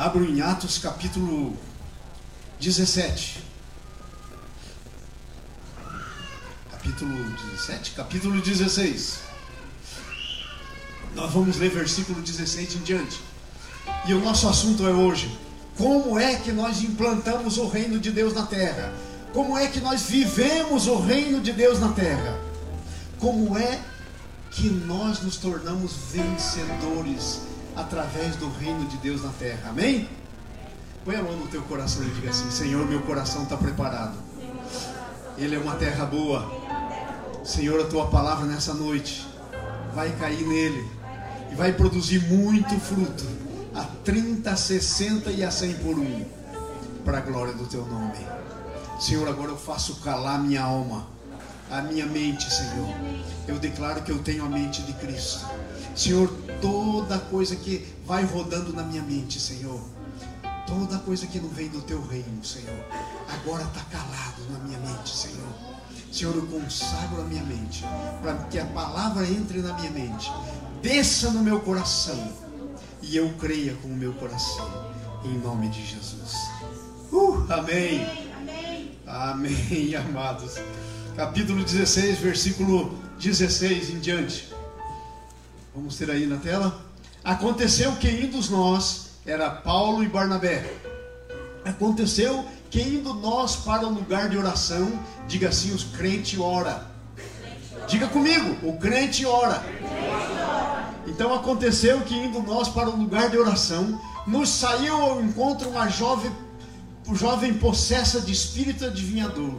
Abro em Atos capítulo 17. Capítulo 17, capítulo 16. Nós vamos ler versículo 16 em diante. E o nosso assunto é hoje: como é que nós implantamos o reino de Deus na terra? Como é que nós vivemos o reino de Deus na terra? Como é que nós nos tornamos vencedores através do reino de Deus na terra? Amém? Põe a mão no teu coração e diga assim: Senhor, meu coração está preparado. Ele é uma terra boa. Senhor, a tua palavra nessa noite vai cair nele e vai produzir muito fruto a 30, a 60 e a 100 por um para a glória do teu nome. Senhor, agora eu faço calar minha alma, a minha mente, Senhor. Eu declaro que eu tenho a mente de Cristo. Senhor, toda coisa que vai rodando na minha mente, Senhor, toda coisa que não vem do teu reino, Senhor, agora está calado na minha mente, Senhor. Senhor, eu consagro a minha mente, para que a palavra entre na minha mente, desça no meu coração, e eu creia com o meu coração, em nome de Jesus. Uh, amém. Amém, amados. Capítulo 16, versículo 16 em diante. Vamos ter aí na tela. Aconteceu que indo nós, era Paulo e Barnabé. Aconteceu que indo nós para o lugar de oração, diga assim: os crentes ora. Diga comigo, o crente ora. Então aconteceu que indo nós para o lugar de oração, nos saiu ao encontro uma jovem, jovem possessa de espírito adivinhador,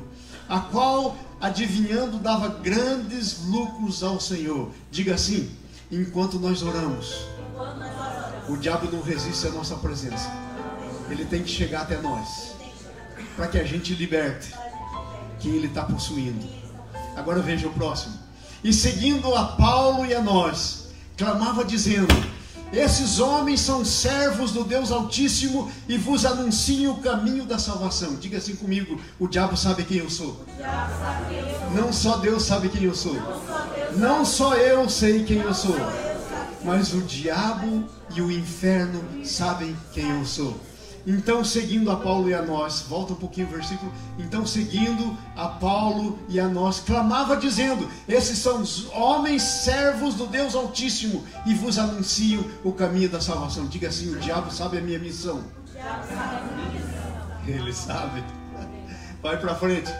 a qual adivinhando dava grandes lucros ao Senhor. Diga assim: enquanto nós oramos, o diabo não resiste à nossa presença. Ele tem que chegar até nós para que a gente liberte quem ele está possuindo. Agora veja o próximo. E seguindo a Paulo e a nós, clamava dizendo: Esses homens são servos do Deus Altíssimo e vos anunciam o caminho da salvação. Diga assim comigo: o diabo sabe quem eu sou. Não só Deus sabe quem eu sou. Não só eu sei quem eu sou. Mas o diabo e o inferno sabem quem eu sou. Então, seguindo a Paulo e a nós, volta um pouquinho o versículo. Então, seguindo a Paulo e a nós, clamava dizendo: Esses são os homens servos do Deus Altíssimo e vos anuncio o caminho da salvação. Diga assim: O diabo sabe a minha missão. Ele sabe. Vai para frente.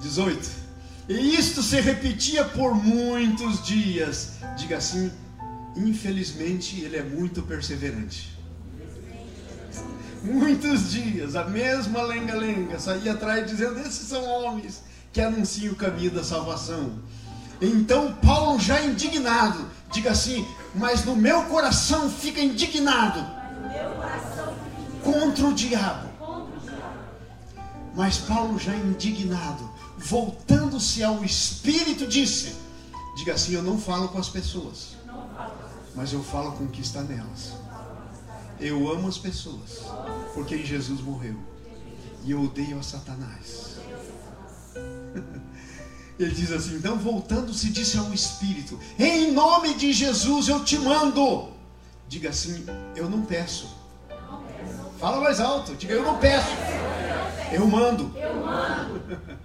18. E isto se repetia por muitos dias. Diga assim: Infelizmente, ele é muito perseverante muitos dias, a mesma lenga-lenga saía atrás dizendo: Esses são homens que anunciam o caminho da salvação. Então Paulo, já indignado, diga assim: Mas no meu coração fica indignado contra o diabo. Mas Paulo, já indignado, voltando-se ao Espírito, disse: Diga assim: Eu não falo com as pessoas, mas eu falo com o que está nelas. Eu amo as pessoas, porque Jesus morreu. E eu odeio a Satanás. Ele diz assim: então voltando-se, disse ao Espírito: Em nome de Jesus eu te mando. Diga assim: Eu não peço. Fala mais alto. Diga: Eu não peço. Eu mando. Eu mando.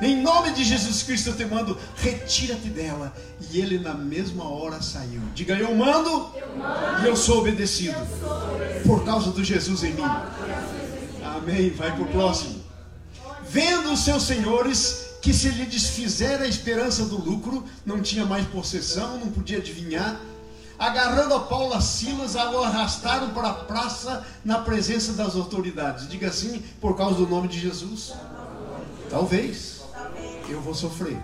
Em nome de Jesus Cristo eu te mando, retira-te dela. E ele na mesma hora saiu. Diga, eu mando, eu mando e eu sou obedecido. Eu sou obedecido. Por causa do Jesus em mim. Amém. Vai para o próximo. Vendo os seus senhores que se lhe desfizera a esperança do lucro, não tinha mais possessão, não podia adivinhar. Agarrando a Paulo a Silas, o arrastaram para a praça na presença das autoridades. Diga assim, por causa do nome de Jesus. Talvez eu vou sofrer.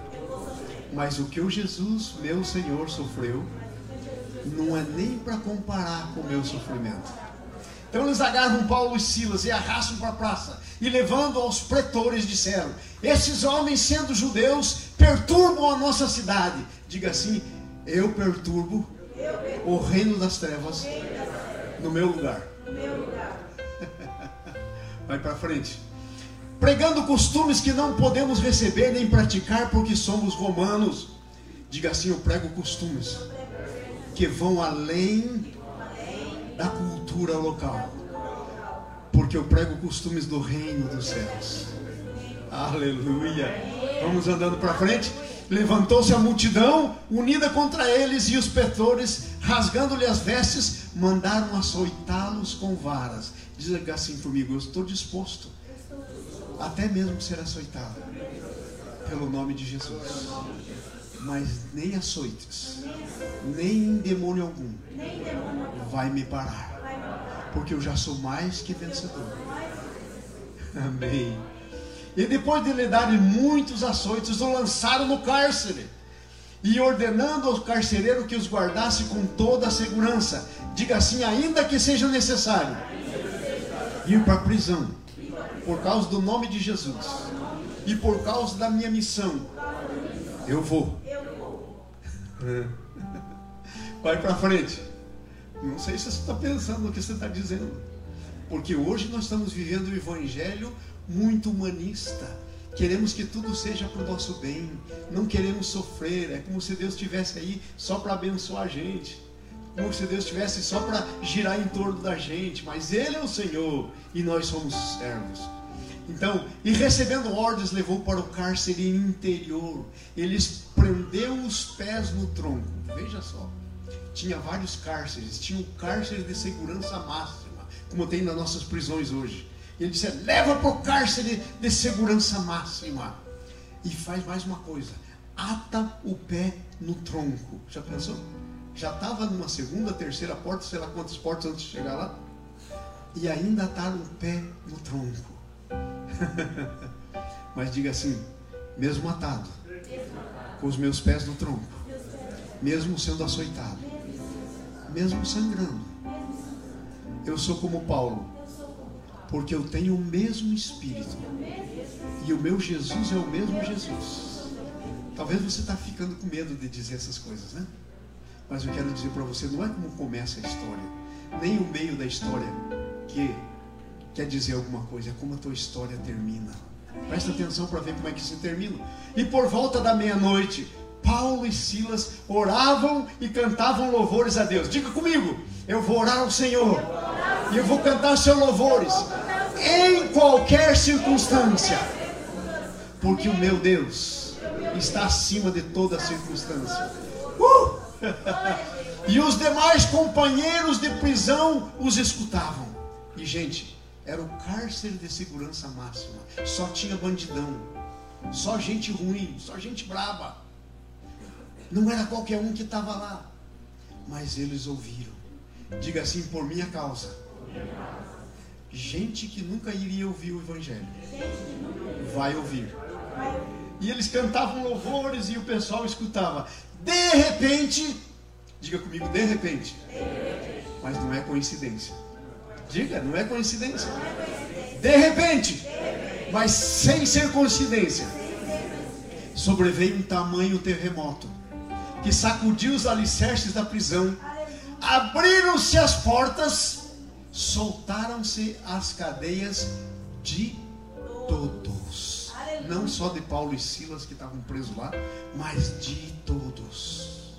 Mas o que o Jesus, meu Senhor, sofreu, não é nem para comparar com o meu sofrimento. Então eles agarram Paulo e Silas e arrastam para a praça. E levando aos pretores, disseram: Esses homens, sendo judeus, perturbam a nossa cidade. Diga assim: Eu perturbo o reino das trevas no meu lugar. Vai para frente pregando costumes que não podemos receber nem praticar porque somos romanos. Diga assim: eu prego costumes que vão além da cultura. local. Porque eu prego costumes do reino dos céus. Aleluia. Vamos andando para frente. Levantou-se a multidão, unida contra eles, e os petores, rasgando-lhe as vestes, mandaram açoitá-los com varas. Diga assim comigo: Eu estou disposto, até mesmo ser açoitado, pelo nome de Jesus. Mas nem açoites, nem demônio algum vai me parar, porque eu já sou mais que vencedor. Amém. E depois de lhe darem muitos açoites, o lançaram no cárcere. E ordenando ao carcereiro que os guardasse com toda a segurança. Diga assim, ainda que seja necessário ir para a prisão, por causa do nome de Jesus e por causa da minha missão, eu vou. Vai para frente. Não sei se você está pensando no que você está dizendo, porque hoje nós estamos vivendo o evangelho muito humanista. Queremos que tudo seja para o nosso bem, não queremos sofrer. É como se Deus estivesse aí só para abençoar a gente, como se Deus estivesse só para girar em torno da gente. Mas Ele é o Senhor e nós somos servos. Então, e recebendo ordens, levou para o cárcere interior. Eles prendeu os pés no tronco. Veja só, tinha vários cárceres. Tinha um cárcere de segurança máxima, como tem nas nossas prisões hoje. Ele disse: leva para o cárcere de segurança máxima. E faz mais uma coisa: ata o pé no tronco. Já pensou? Já estava numa segunda, terceira porta, sei lá quantas portas antes de chegar lá. E ainda ataram o pé no tronco. Mas diga assim: mesmo atado, com os meus pés no tronco, mesmo sendo açoitado, mesmo sangrando, eu sou como Paulo porque eu tenho o mesmo Espírito. E o meu Jesus é o mesmo Jesus. Talvez você está ficando com medo de dizer essas coisas, né? Mas eu quero dizer para você, não é como começa a história, nem o meio da história que quer dizer alguma coisa, é como a tua história termina. Presta atenção para ver como é que se termina. E por volta da meia-noite, Paulo e Silas oravam e cantavam louvores a Deus. Diga comigo, eu vou orar ao Senhor e eu vou cantar seus louvores em qualquer circunstância, porque o meu Deus está acima de toda circunstância. E os demais companheiros de prisão os escutavam. E gente, era o cárcere de segurança máxima. Só tinha bandidão, só gente ruim, só gente braba. Não era qualquer um que estava lá, mas eles ouviram. Diga assim por minha causa Gente que nunca iria ouvir o Evangelho vai ouvir. E eles cantavam louvores e o pessoal escutava. De repente, diga comigo, de repente. Mas não é coincidência. Diga, não é coincidência. De repente, mas sem ser coincidência, sobreveio um tamanho terremoto que sacudiu os alicerces da prisão. Abriram-se as portas soltaram-se as cadeias de todos. Não só de Paulo e Silas que estavam presos lá, mas de todos.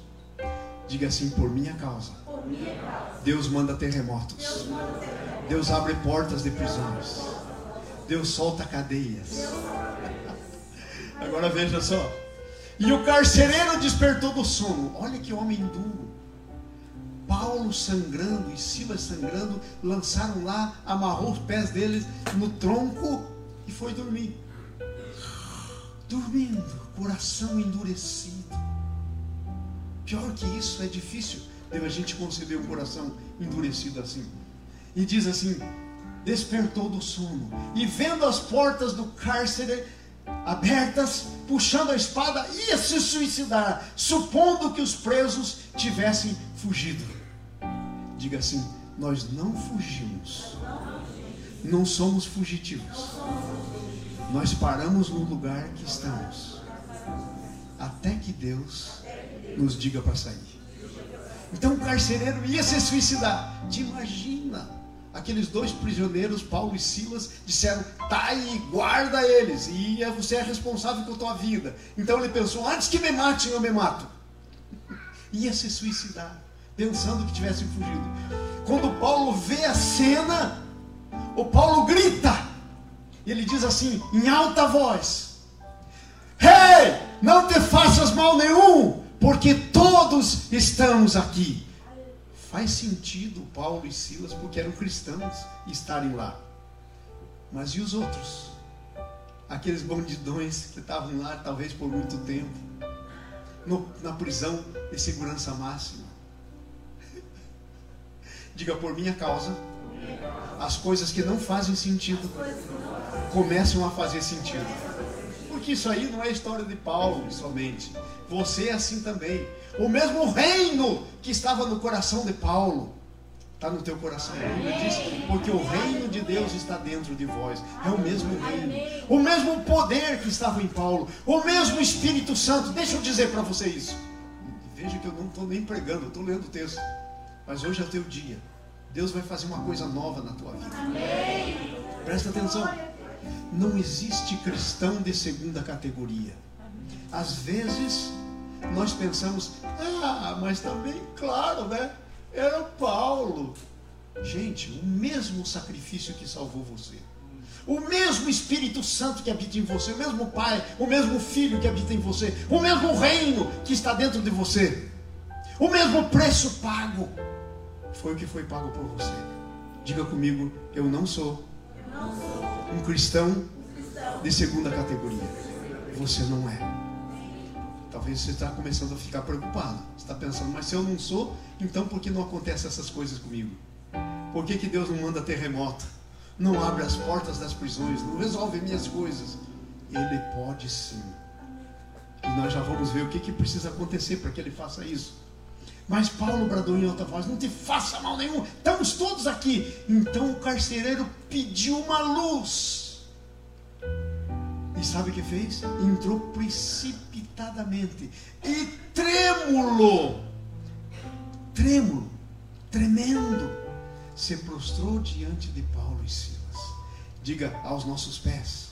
Diga assim, por minha causa. Deus manda terremotos. Deus abre portas de prisões. Deus solta cadeias. Agora veja só. E o carcereiro despertou do sono. Olha que homem duro. Paulo sangrando e Silas sangrando, lançaram lá, amarrou os pés deles no tronco e foi dormir. Dormindo, coração endurecido. Pior que isso, é difícil a gente conceber um coração endurecido assim. E diz assim: despertou do sono e vendo as portas do cárcere abertas, puxando a espada, ia se suicidar, supondo que os presos tivessem fugido. Diga assim: nós não fugimos. Não somos fugitivos. Nós paramos no lugar que estamos. Até que Deus nos diga para sair. Então o carcereiro ia se suicidar. Te imagina. Aqueles dois prisioneiros, Paulo e Silas, disseram: tá aí, guarda eles, e você é responsável pela tua vida. Então ele pensou: antes que me matem, eu me mato. Ia se suicidar pensando que tivessem fugido. quando Paulo vê a cena, o Paulo grita. Ele diz assim, em alta voz: Hey, não te faças mal nenhum, porque todos estamos aqui. Faz sentido Paulo e Silas, porque eram cristãos, estarem lá. Mas e os outros? Aqueles bandidões que estavam lá, talvez por muito tempo, no, na prisão de segurança máxima. Diga por minha causa, as coisas que não fazem sentido começam a fazer sentido. Porque isso aí não é história de Paulo somente. Você é assim também. O mesmo reino que estava no coração de Paulo está no teu coração. diz, porque o reino de Deus está dentro de vós. É o mesmo reino. O mesmo poder que estava em Paulo. O mesmo Espírito Santo. Deixa eu dizer para você isso. Veja que eu não estou nem pregando, eu estou lendo o texto. Mas hoje é o teu dia. Deus vai fazer uma coisa nova na tua vida. Presta atenção. Não existe cristão de segunda categoria. Às vezes nós pensamos, ah, mas também, claro, né? Era Paulo. Gente, o mesmo sacrifício que salvou você. O mesmo Espírito Santo que habita em você, o mesmo Pai, o mesmo Filho que habita em você, o mesmo reino que está dentro de você, o mesmo preço pago, foi o que foi pago por você. Diga comigo, eu não sou, um cristão de segunda categoria. Você não é. Talvez você está começando a ficar preocupado. Você está pensando, mas se eu não sou, então por que não acontecem essas coisas comigo? Por que, que Deus não manda terremoto? Não abre as portas das prisões? Não resolve minhas coisas? Ele pode sim. E nós já vamos ver o que, que precisa acontecer para que ele faça isso. Mas Paulo bradou em alta voz: Não te faça mal nenhum, estamos todos aqui. Então o carcereiro pediu uma luz. E sabe o que fez? Entrou precipitadamente e trêmulo, trêmulo, tremendo, se prostrou diante de Paulo e Silas. Diga aos nossos pés.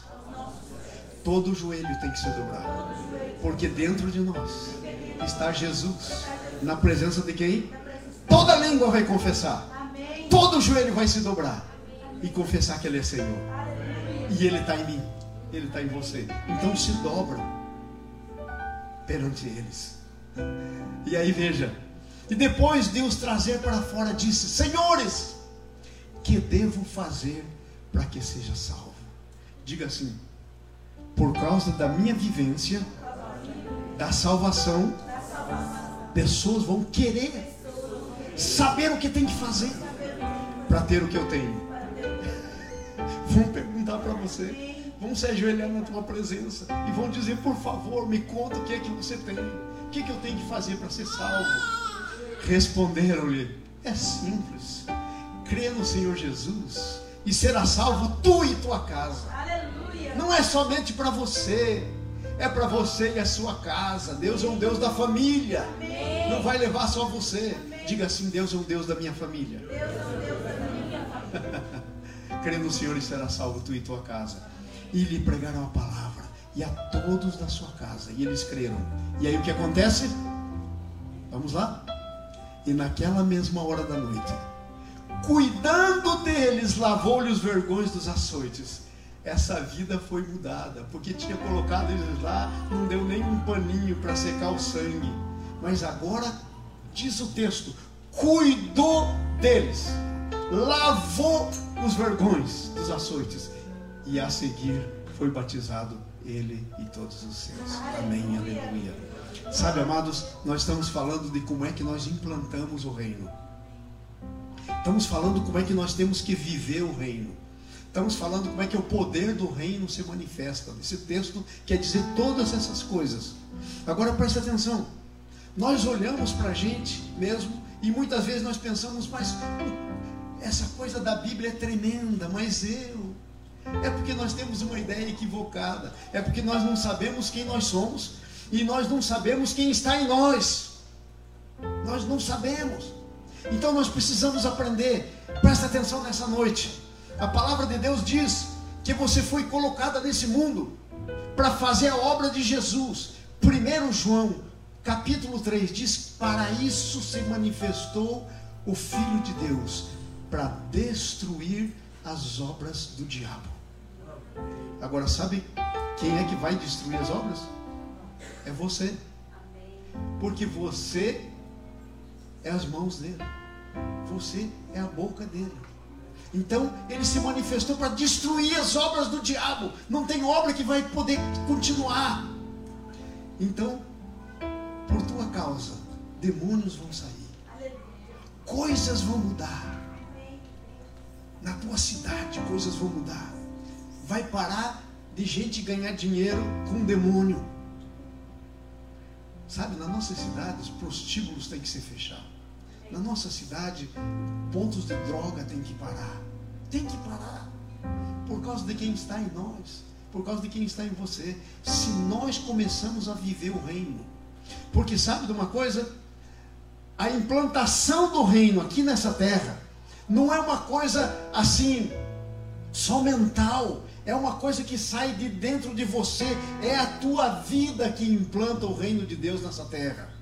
Todo joelho tem que se dobrar, porque dentro de nós está Jesus na presença de quem? Toda língua vai confessar. Todo joelho vai se dobrar e confessar que Ele é Senhor. E Ele está em mim. Ele está em você. Então se dobra perante eles. E aí veja. E depois Deus trazer para fora disse: Senhores, que devo fazer para que seja salvo? Diga assim: por causa da minha vivência, da salvação pessoas vão querer saber o que tem que fazer para ter o que eu tenho. Vão perguntar para você, vão se ajoelhar na tua presença e vão dizer: por favor, me conta o que é que você tem, o que, é que eu tenho que fazer para ser salvo. Responderam-lhe: é simples, crê no Senhor Jesus e será salvo tu e tua casa. Aleluia. Não é somente para você, é para você e a sua casa. Deus é um Deus da família. Amém. Não vai levar só você. Amém. Diga assim: Deus é um Deus da minha família. Deus é um Deus da minha família. Crê no Senhor e será salvo tu e tua casa. E lhe pregaram a palavra. E a todos da sua casa. E eles creram. E aí o que acontece? Vamos lá? E naquela mesma hora da noite, cuidando deles, lavou-lhe os vergões dos açoites essa vida foi mudada, porque tinha colocado eles lá, não deu nem um paninho para secar o sangue. Mas agora, diz o texto, cuidou deles, lavou os vergões dos açoites, e a seguir foi batizado ele e todos os seus. Amém, aleluia. Sabe, amados, nós estamos falando de como é que nós implantamos o reino. Estamos falando como é que nós temos que viver o reino. Estamos falando como é que o poder do reino se manifesta. Esse texto quer dizer todas essas coisas. Agora presta atenção. Nós olhamos para a gente mesmo e muitas vezes nós pensamos, mas essa coisa da Bíblia é tremenda, mas eu. É porque nós temos uma ideia equivocada. É porque nós não sabemos quem nós somos e nós não sabemos quem está em nós. Nós não sabemos. Então nós precisamos aprender. Presta atenção nessa noite. A palavra de Deus diz que você foi colocada nesse mundo para fazer a obra de Jesus. 1 João, capítulo 3, diz: Para isso se manifestou o Filho de Deus para destruir as obras do diabo. Agora, sabe quem é que vai destruir as obras? É você. Porque você é as mãos dele. Você é a boca dele. Então ele se manifestou para destruir as obras do diabo. Não tem obra que vai poder continuar. Então, por tua causa, demônios vão sair, coisas vão mudar. Na tua cidade, coisas vão mudar. Vai parar de gente ganhar dinheiro com demônio. Sabe, na nossa cidade, os prostíbulos têm que ser fechados. Na nossa cidade, pontos de droga têm que parar. Tem que parar. Por causa de quem está em nós. Por causa de quem está em você. Se nós começamos a viver o reino. Porque sabe de uma coisa? A implantação do reino aqui nessa terra não é uma coisa assim só mental, é uma coisa que sai de dentro de você, é a tua vida que implanta o reino de Deus nessa terra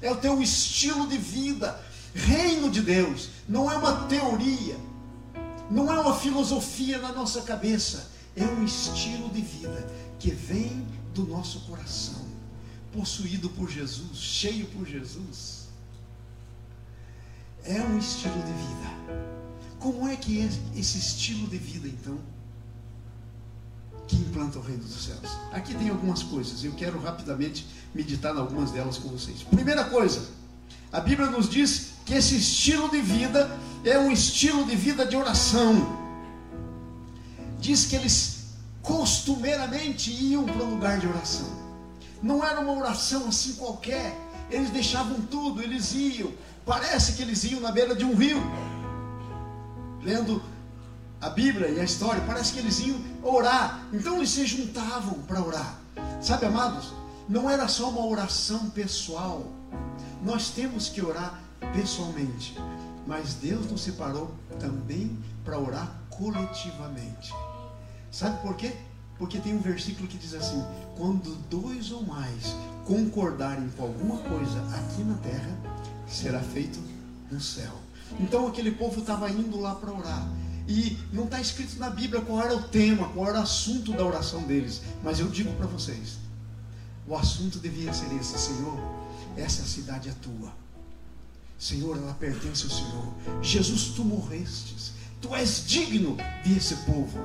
é o teu estilo de vida. Reino de Deus não é uma teoria, não é uma filosofia na nossa cabeça, é um estilo de vida que vem do nosso coração, possuído por Jesus, cheio por Jesus. É um estilo de vida. Como é que é esse estilo de vida então? que implanta o reino dos céus. Aqui tem algumas coisas, eu quero rapidamente meditar em algumas delas com vocês. Primeira coisa, a Bíblia nos diz que esse estilo de vida é um estilo de vida de oração. Diz que eles costumeiramente iam para um lugar de oração. Não era uma oração assim qualquer. Eles deixavam tudo, eles iam. Parece que eles iam na beira de um rio, lendo a Bíblia e a história, parece que eles iam orar. Então eles se juntavam para orar. Sabe, amados, não era só uma oração pessoal. Nós temos que orar pessoalmente. Mas Deus nos separou também para orar coletivamente. Sabe por quê? Porque tem um versículo que diz assim: quando dois ou mais concordarem com alguma coisa aqui na terra, será feito no céu. Então aquele povo estava indo lá para orar. E não está escrito na Bíblia qual era o tema, qual era o assunto da oração deles. Mas eu digo para vocês: o assunto devia ser esse, Senhor. Essa cidade é tua. Senhor, ela pertence ao Senhor. Jesus, tu morrestes. Tu és digno desse povo.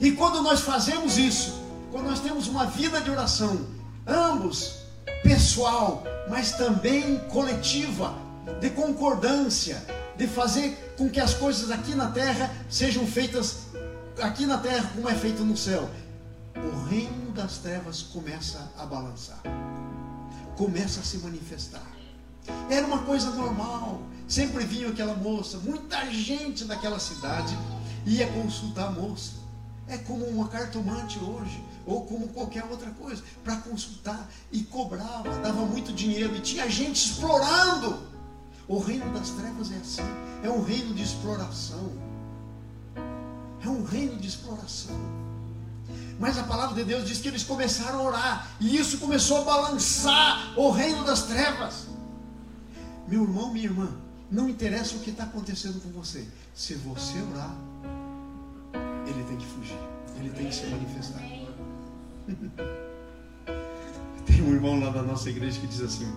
E quando nós fazemos isso, quando nós temos uma vida de oração, ambos pessoal, mas também coletiva, de concordância, de fazer com que as coisas aqui na terra sejam feitas aqui na terra como é feito no céu. O reino das trevas começa a balançar, começa a se manifestar. Era uma coisa normal. Sempre vinha aquela moça, muita gente daquela cidade ia consultar a moça. É como uma cartomante hoje, ou como qualquer outra coisa, para consultar e cobrava, dava muito dinheiro e tinha gente explorando. O reino das trevas é assim. É um reino de exploração. É um reino de exploração. Mas a palavra de Deus diz que eles começaram a orar. E isso começou a balançar o reino das trevas. Meu irmão, minha irmã, não interessa o que está acontecendo com você. Se você orar, ele tem que fugir. Ele tem que se manifestar. Tem um irmão lá da nossa igreja que diz assim: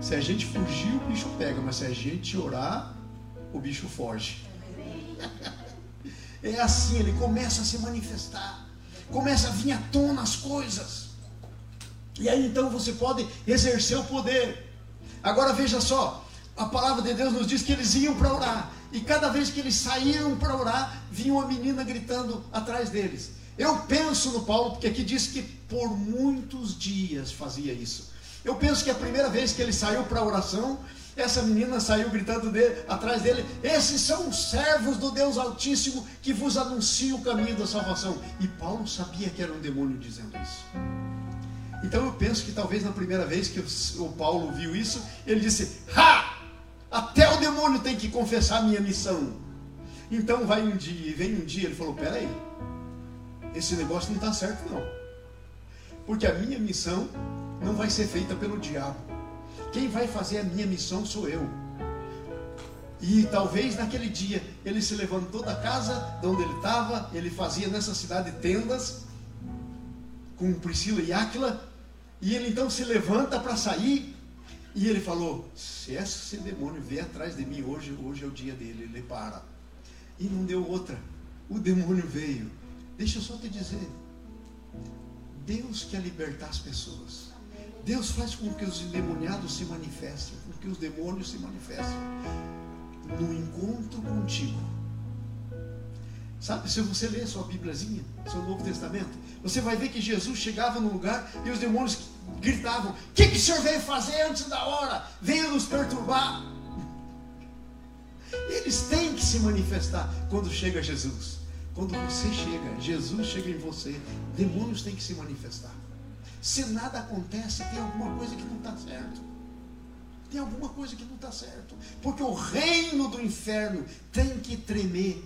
se a gente fugir, o bicho pega, mas se a gente orar, o bicho foge. É assim, ele começa a se manifestar, começa a vir à tona as coisas. E aí então você pode exercer o poder. Agora veja só, a palavra de Deus nos diz que eles iam para orar. E cada vez que eles saíram para orar, vinha uma menina gritando atrás deles. Eu penso no Paulo, porque aqui diz que por muitos dias fazia isso. Eu penso que a primeira vez que ele saiu para oração, essa menina saiu gritando dele, atrás dele: Esses são os servos do Deus Altíssimo que vos anunciam o caminho da salvação. E Paulo sabia que era um demônio dizendo isso. Então eu penso que talvez na primeira vez que o Paulo viu isso, ele disse: Ha! Até o demônio tem que confessar a minha missão. Então vai um dia, e vem um dia, ele falou: Peraí, esse negócio não está certo não. Porque a minha missão não vai ser feita pelo diabo. Quem vai fazer a minha missão sou eu. E talvez naquele dia ele se levantou da casa de onde ele estava, ele fazia nessa cidade tendas com Priscila e Áquila, e ele então se levanta para sair, e ele falou: Se esse demônio vier atrás de mim hoje, hoje é o dia dele, ele para. E não deu outra. O demônio veio. Deixa eu só te dizer: Deus quer libertar as pessoas. Deus faz com que os endemoniados se manifestem, com que os demônios se manifestem no encontro contigo. Sabe, se você ler sua Bíbliazinha, seu Novo Testamento, você vai ver que Jesus chegava num lugar e os demônios gritavam: O que, que o senhor veio fazer antes da hora? Veio nos perturbar. Eles têm que se manifestar quando chega Jesus. Quando você chega, Jesus chega em você, demônios têm que se manifestar. Se nada acontece, tem alguma coisa que não está certo. Tem alguma coisa que não está certo. Porque o reino do inferno tem que tremer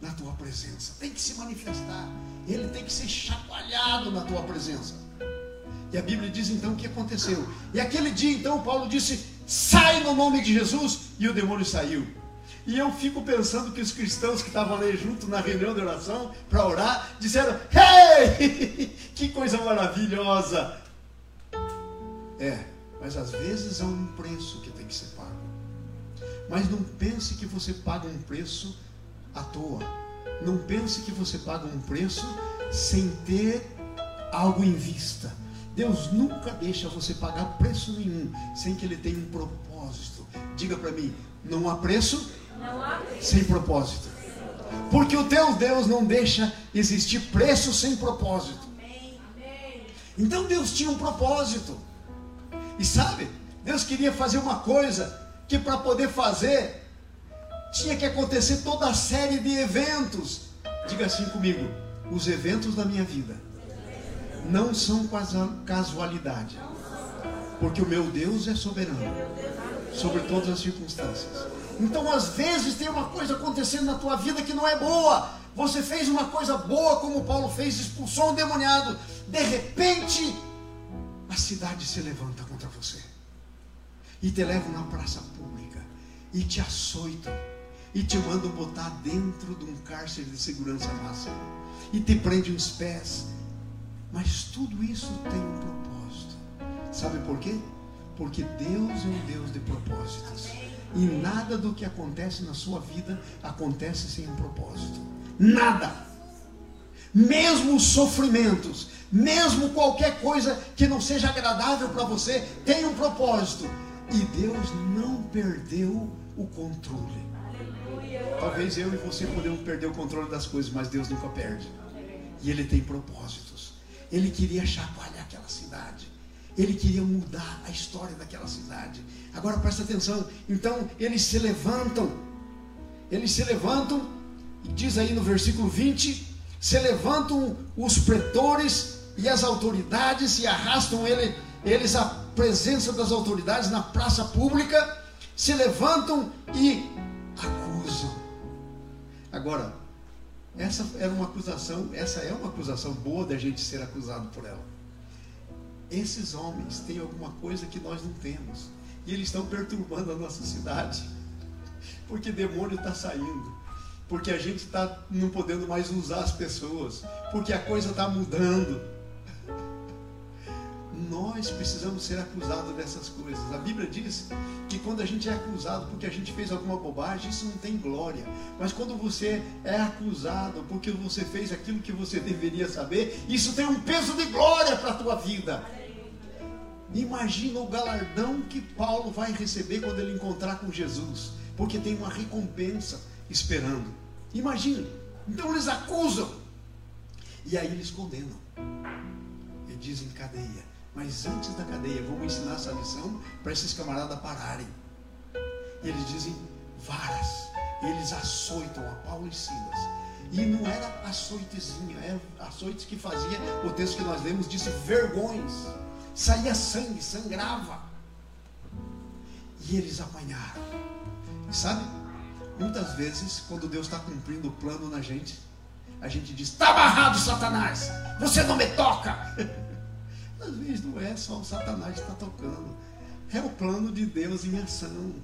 na tua presença, tem que se manifestar. Ele tem que ser chacoalhado na tua presença. E a Bíblia diz então o que aconteceu. E aquele dia então Paulo disse: sai no nome de Jesus, e o demônio saiu. E eu fico pensando que os cristãos que estavam ali junto na reunião de oração para orar disseram: Hey! que coisa maravilhosa! É, mas às vezes há um preço que tem que ser pago. Mas não pense que você paga um preço à toa. Não pense que você paga um preço sem ter algo em vista. Deus nunca deixa você pagar preço nenhum sem que Ele tenha um propósito. Diga para mim: não há preço sem propósito. Porque o teu Deus não deixa existir preço sem propósito. Então Deus tinha um propósito. E sabe, Deus queria fazer uma coisa que para poder fazer tinha que acontecer toda a série de eventos. Diga assim comigo: os eventos da minha vida não são casualidade, porque o meu Deus é soberano sobre todas as circunstâncias. Então, às vezes, tem uma coisa acontecendo na tua vida que não é boa. Você fez uma coisa boa, como Paulo fez, expulsou um demoniado. De repente, a cidade se levanta contra você e te levam na praça pública e te açoitam e te mandam botar dentro de um cárcere de segurança máxima e te prendem os pés. Mas tudo isso tem um propósito. Sabe por quê? Porque Deus é um Deus de propósitos. E nada do que acontece na sua vida acontece sem um propósito. Nada. Mesmo os sofrimentos, mesmo qualquer coisa que não seja agradável para você, tem um propósito. E Deus não perdeu o controle. Talvez eu e você podemos perder o controle das coisas, mas Deus nunca perde. E Ele tem propósitos. Ele queria chacoalhar aquela cidade. Ele queria mudar a história daquela cidade. Agora presta atenção. Então eles se levantam. Eles se levantam, diz aí no versículo 20: se levantam os pretores e as autoridades e arrastam ele, eles à presença das autoridades na praça pública, se levantam e acusam. Agora, essa era uma acusação, essa é uma acusação boa da gente ser acusado por ela. Esses homens têm alguma coisa que nós não temos. E eles estão perturbando a nossa cidade. Porque demônio está saindo. Porque a gente está não podendo mais usar as pessoas. Porque a coisa está mudando. Nós precisamos ser acusados dessas coisas. A Bíblia diz que quando a gente é acusado porque a gente fez alguma bobagem, isso não tem glória. Mas quando você é acusado porque você fez aquilo que você deveria saber, isso tem um peso de glória para a tua vida. Imagina o galardão que Paulo vai receber quando ele encontrar com Jesus, porque tem uma recompensa esperando. Imagina. Então eles acusam. E aí eles condenam. E dizem cadeia. Mas antes da cadeia, vamos ensinar essa lição para esses camaradas pararem. E eles dizem varas. E eles açoitam a Paulo e Silas. E não era açoitezinho, era açoites que fazia, o texto que nós lemos disse vergões saía sangue, sangrava. E eles apanharam. E sabe, muitas vezes, quando Deus está cumprindo o plano na gente, a gente diz: está amarrado, Satanás, você não me toca. Às vezes não é só o Satanás que está tocando, é o plano de Deus em ação.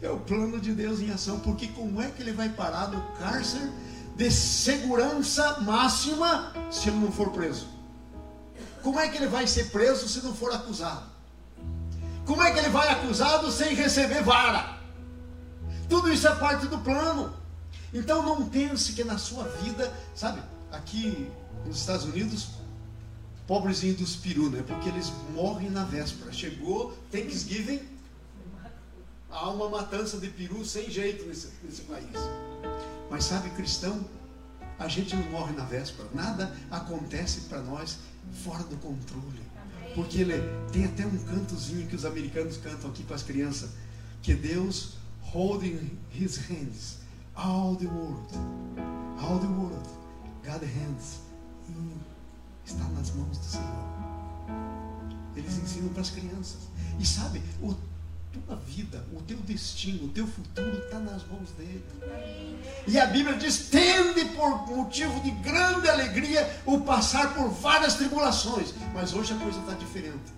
É o plano de Deus em ação, porque como é que ele vai parar no cárcere de segurança máxima se ele não for preso? Como é que ele vai ser preso se não for acusado? Como é que ele vai acusado sem receber vara? Tudo isso é parte do plano. Então não pense que na sua vida, sabe, aqui nos Estados Unidos, pobrezinho dos peru, né? Porque eles morrem na véspera. Chegou Thanksgiving, há uma matança de peru sem jeito nesse, nesse país. Mas sabe, cristão, a gente não morre na véspera. Nada acontece para nós fora do controle. Porque ele tem até um cantozinho que os americanos cantam aqui para as crianças, que Deus holding his hands all the world, all the world, God hands está nas mãos do Senhor. Eles ensinam para as crianças. E sabe, o tua vida, o teu destino, o teu futuro está nas mãos dele. E a Bíblia diz: tende por motivo de grande alegria o passar por várias tribulações. Mas hoje a coisa está diferente.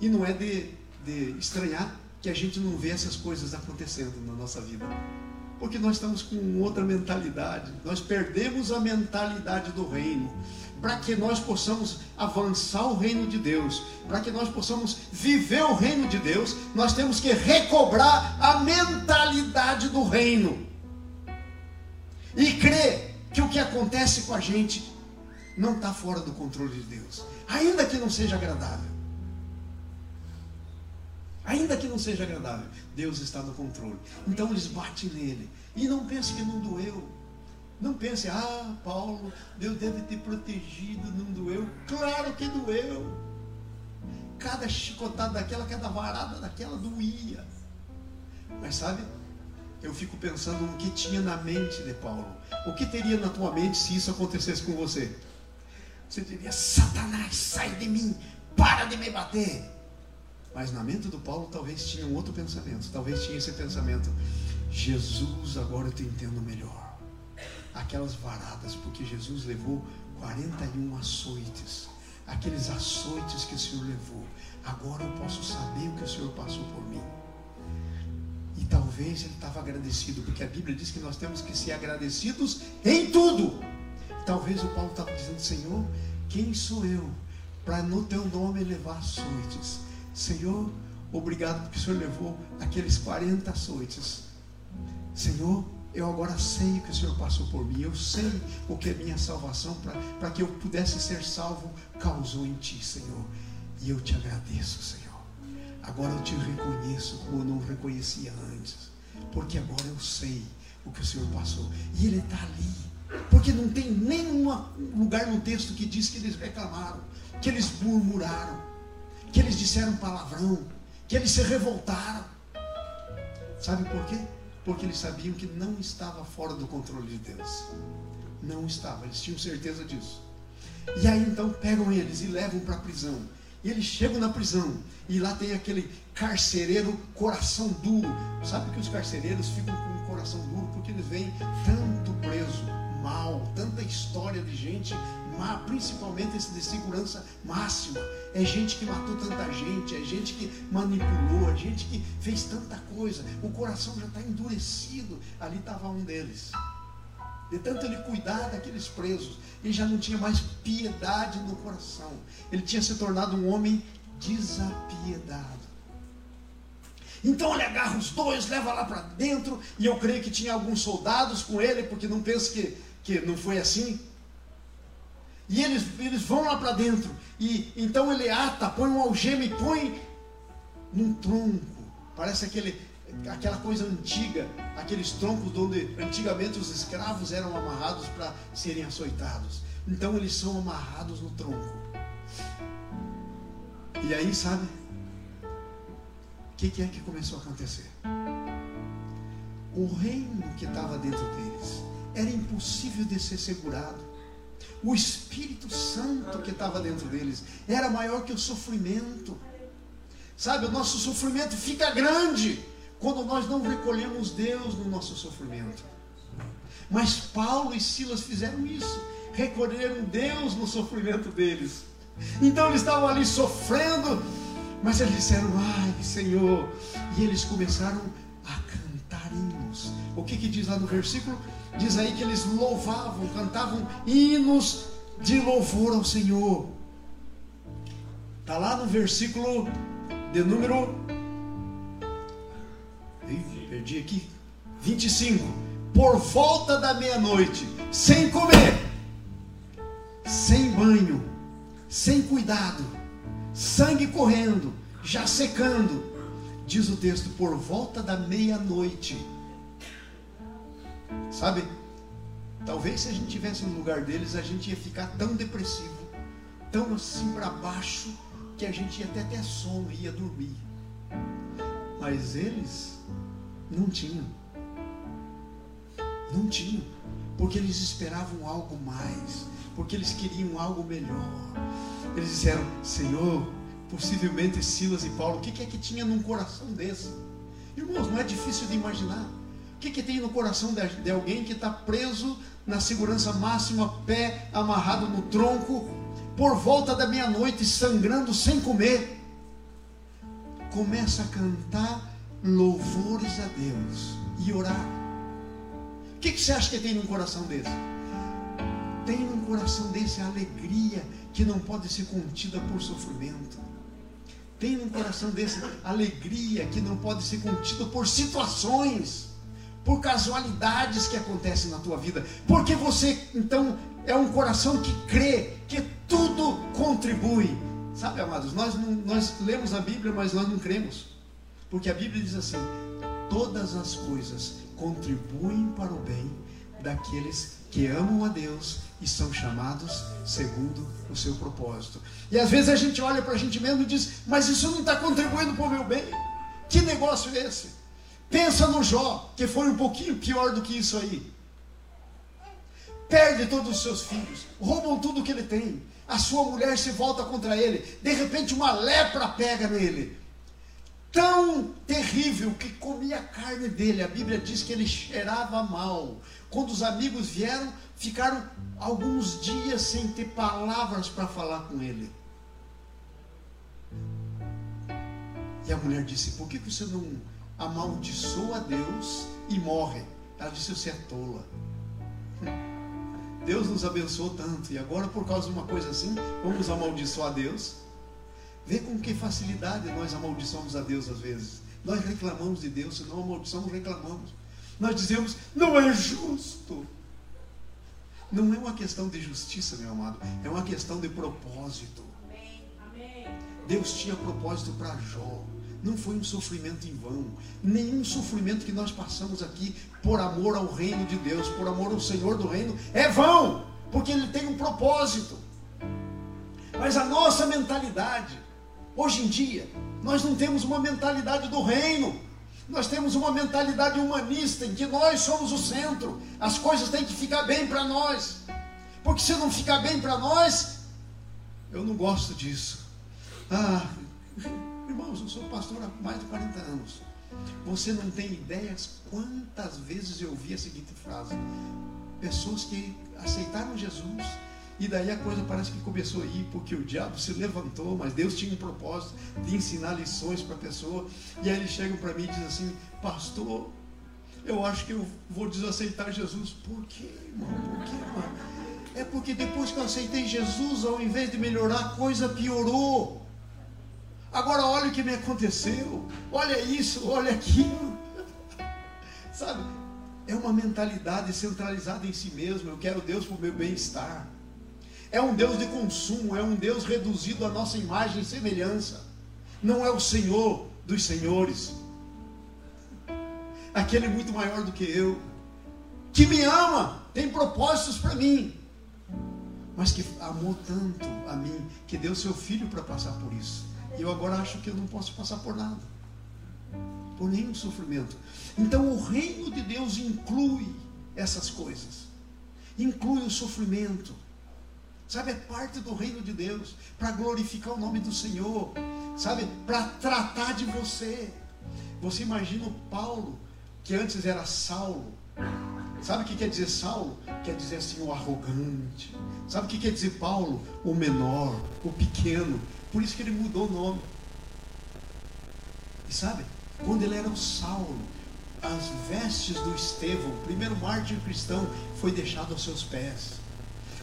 E não é de, de estranhar que a gente não vê essas coisas acontecendo na nossa vida. Porque nós estamos com outra mentalidade. Nós perdemos a mentalidade do reino para que nós possamos avançar o reino de Deus, para que nós possamos viver o reino de Deus, nós temos que recobrar a mentalidade do reino e crer que o que acontece com a gente não está fora do controle de Deus, ainda que não seja agradável. Ainda que não seja agradável, Deus está no controle. Então eles batem nele. E não pense que não doeu. Não pense, ah, Paulo, Deus deve ter protegido, não doeu. Claro que doeu. Cada chicotada daquela, cada varada daquela doía. Mas sabe, eu fico pensando no que tinha na mente de Paulo. O que teria na tua mente se isso acontecesse com você? Você diria, Satanás, sai de mim, para de me bater. Mas na mente do Paulo talvez tinha um outro pensamento. Talvez tinha esse pensamento. Jesus, agora eu te entendo melhor aquelas varadas, porque Jesus levou 41 açoites. Aqueles açoites que o Senhor levou. Agora eu posso saber o que o Senhor passou por mim. E talvez ele estava agradecido, porque a Bíblia diz que nós temos que ser agradecidos em tudo. Talvez o Paulo estava dizendo, Senhor, quem sou eu para no teu nome levar açoites? Senhor, obrigado porque o Senhor levou aqueles 40 açoites. Senhor, eu agora sei o que o Senhor passou por mim, eu sei o que a minha salvação, para que eu pudesse ser salvo, causou em ti, Senhor. E eu te agradeço, Senhor. Agora eu te reconheço como eu não reconhecia antes, porque agora eu sei o que o Senhor passou. E Ele está ali, porque não tem nenhum lugar no texto que diz que eles reclamaram, que eles murmuraram, que eles disseram palavrão, que eles se revoltaram. Sabe por quê? Porque eles sabiam que não estava fora do controle de Deus. Não estava, eles tinham certeza disso. E aí então pegam eles e levam para a prisão. E eles chegam na prisão e lá tem aquele carcereiro coração duro. Sabe que os carcereiros ficam com o coração duro porque eles veem tanto preso mal, tanta história de gente principalmente esse de segurança máxima. É gente que matou tanta gente, é gente que manipulou, é gente que fez tanta coisa. O coração já está endurecido. Ali estava um deles. De tanto ele cuidar daqueles presos, ele já não tinha mais piedade no coração. Ele tinha se tornado um homem desapiedado. Então ele agarra os dois, leva lá para dentro, e eu creio que tinha alguns soldados com ele, porque não penso que, que não foi assim. E eles, eles vão lá para dentro. E então ele ata, põe um algema e põe num tronco. Parece aquele, aquela coisa antiga, aqueles troncos onde antigamente os escravos eram amarrados para serem açoitados. Então eles são amarrados no tronco. E aí, sabe? O que, que é que começou a acontecer? O reino que estava dentro deles era impossível de ser segurado. O Espírito Santo que estava dentro deles era maior que o sofrimento. Sabe, o nosso sofrimento fica grande quando nós não recolhemos Deus no nosso sofrimento. Mas Paulo e Silas fizeram isso, recolheram Deus no sofrimento deles. Então eles estavam ali sofrendo, Mas eles disseram, ai Senhor. E eles começaram a cantar hinos. O que, que diz lá no versículo? Diz aí que eles louvavam, cantavam hinos de louvor ao Senhor. Está lá no versículo de número. Ih, perdi aqui. 25. Por volta da meia-noite, sem comer, sem banho, sem cuidado, sangue correndo, já secando. Diz o texto, por volta da meia-noite. Sabe? Talvez se a gente tivesse no lugar deles, a gente ia ficar tão depressivo, tão assim para baixo, que a gente ia até ter sono ia dormir. Mas eles não tinham. Não tinham. Porque eles esperavam algo mais. Porque eles queriam algo melhor. Eles disseram: Senhor, possivelmente Silas e Paulo, o que é que tinha num coração desse? Irmãos, não é difícil de imaginar. Que, que tem no coração de, de alguém que está preso na segurança máxima, pé amarrado no tronco, por volta da meia-noite, sangrando sem comer? Começa a cantar louvores a Deus e orar. O que, que você acha que tem num coração desse? Tem num coração desse a alegria que não pode ser contida por sofrimento. Tem num coração desse alegria que não pode ser contida por situações, por casualidades que acontecem na tua vida. Porque você, então, é um coração que crê que tudo contribui. Sabe, amados, nós, não, nós lemos a Bíblia, mas nós não cremos. Porque a Bíblia diz assim: todas as coisas contribuem para o bem daqueles que amam a Deus e são chamados segundo o seu propósito. E às vezes a gente olha para a gente mesmo e diz: Mas isso não está contribuindo para o meu bem. Que negócio é esse? Pensa no Jó, que foi um pouquinho pior do que isso aí. Perde todos os seus filhos, roubam tudo que ele tem. A sua mulher se volta contra ele. De repente, uma lepra pega nele tão terrível que comia a carne dele. A Bíblia diz que ele cheirava mal. Quando os amigos vieram, ficaram alguns dias sem ter palavras para falar com ele. E a mulher disse: Por que você não amaldiçoa a Deus e morre? Ela disse: Você é tola. Deus nos abençoou tanto, e agora, por causa de uma coisa assim, vamos amaldiçoar a Deus? Vê com que facilidade nós amaldiçoamos a Deus às vezes. Nós reclamamos de Deus, se não amaldiçoamos, reclamamos. Nós dizemos, não é justo. Não é uma questão de justiça, meu amado, é uma questão de propósito. Deus tinha propósito para Jó. Não foi um sofrimento em vão. Nenhum sofrimento que nós passamos aqui por amor ao reino de Deus, por amor ao Senhor do reino, é vão, porque ele tem um propósito. Mas a nossa mentalidade Hoje em dia, nós não temos uma mentalidade do reino. Nós temos uma mentalidade humanista em que nós somos o centro. As coisas têm que ficar bem para nós. Porque se não ficar bem para nós, eu não gosto disso. Ah, irmãos, eu sou pastor há mais de 40 anos. Você não tem ideias quantas vezes eu ouvi a seguinte frase: pessoas que aceitaram Jesus e daí a coisa parece que começou a ir, porque o diabo se levantou, mas Deus tinha um propósito de ensinar lições para a pessoa. E aí eles chegam para mim e dizem assim: Pastor, eu acho que eu vou desaceitar Jesus. Por quê, irmão? Por quê, irmão? É porque depois que eu aceitei Jesus, ao invés de melhorar, a coisa piorou. Agora olha o que me aconteceu. Olha isso, olha aquilo. Sabe? É uma mentalidade centralizada em si mesmo. Eu quero Deus para o meu bem-estar. É um Deus de consumo, é um Deus reduzido à nossa imagem e semelhança. Não é o Senhor dos senhores. Aquele muito maior do que eu, que me ama, tem propósitos para mim, mas que amou tanto a mim, que deu seu filho para passar por isso. E eu agora acho que eu não posso passar por nada, por nenhum sofrimento. Então o reino de Deus inclui essas coisas, inclui o sofrimento, sabe? É parte do reino de Deus, para glorificar o nome do Senhor, sabe? Para tratar de você. Você imagina o Paulo, que antes era Saulo. Sabe o que quer dizer Saulo? Quer dizer assim, o arrogante. Sabe o que quer dizer Paulo? O menor, o pequeno. Por isso que ele mudou o nome. E sabe, quando ele era o Saulo, as vestes do Estevão, o primeiro mártir cristão, foi deixado aos seus pés.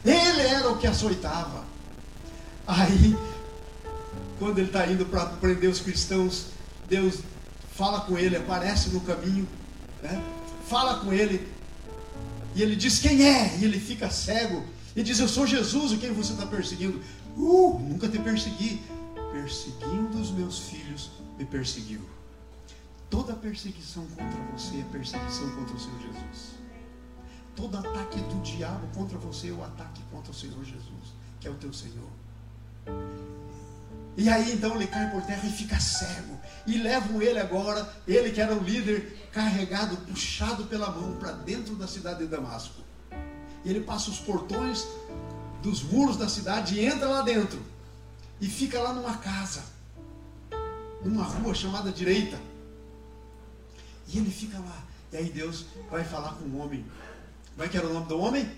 Ele era o que açoitava. Aí, quando ele está indo para prender os cristãos, Deus fala com ele, aparece no caminho, né? fala com ele, e ele diz quem é, e ele fica cego, e diz: Eu sou Jesus, o quem você está perseguindo? Uh, nunca te persegui. Perseguindo os meus filhos, me perseguiu. Toda perseguição contra você é perseguição contra o Senhor Jesus. Todo ataque do diabo contra você é o ataque contra o Senhor Jesus, que é o teu Senhor. E aí então ele cai por terra e fica cego. E levam ele agora, ele que era o líder, carregado, puxado pela mão para dentro da cidade de Damasco. E ele passa os portões dos muros da cidade e entra lá dentro. E fica lá numa casa, numa rua chamada direita. E ele fica lá. E aí Deus vai falar com o homem. Como é que era o nome do homem?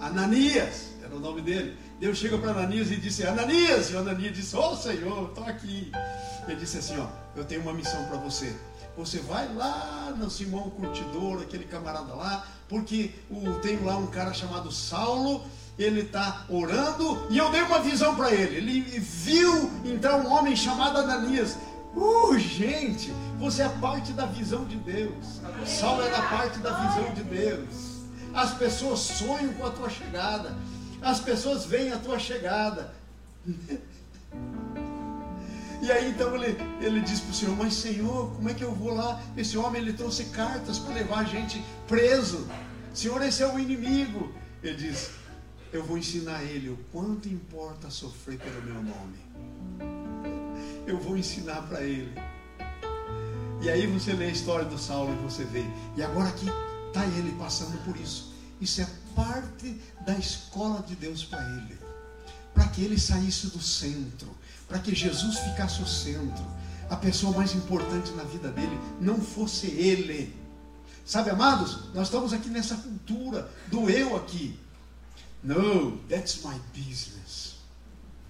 Ananias, era o nome dele. Deus chega para Ananias e disse: Ananias! E Ananias disse: Oh Senhor, estou aqui. Ele disse assim: Ó, eu tenho uma missão para você. Você vai lá no Simão Curtidor, aquele camarada lá, porque o, tem lá um cara chamado Saulo, ele está orando e eu dei uma visão para ele. Ele viu então um homem chamado Ananias. Uh, gente, você é parte da visão de Deus. Saulo é da parte da visão de Deus. As pessoas sonham com a tua chegada. As pessoas veem a tua chegada. E aí então ele, ele diz para o Senhor, mas Senhor, como é que eu vou lá? Esse homem ele trouxe cartas para levar a gente preso. Senhor, esse é o inimigo. Ele diz, eu vou ensinar ele o quanto importa sofrer pelo meu nome. Eu vou ensinar para ele. E aí você lê a história do Saulo e você vê. E agora aqui está ele passando por isso. Isso é parte da escola de Deus para ele. Para que ele saísse do centro. Para que Jesus ficasse o centro. A pessoa mais importante na vida dele não fosse ele. Sabe, amados, nós estamos aqui nessa cultura do eu aqui. No, that's my business.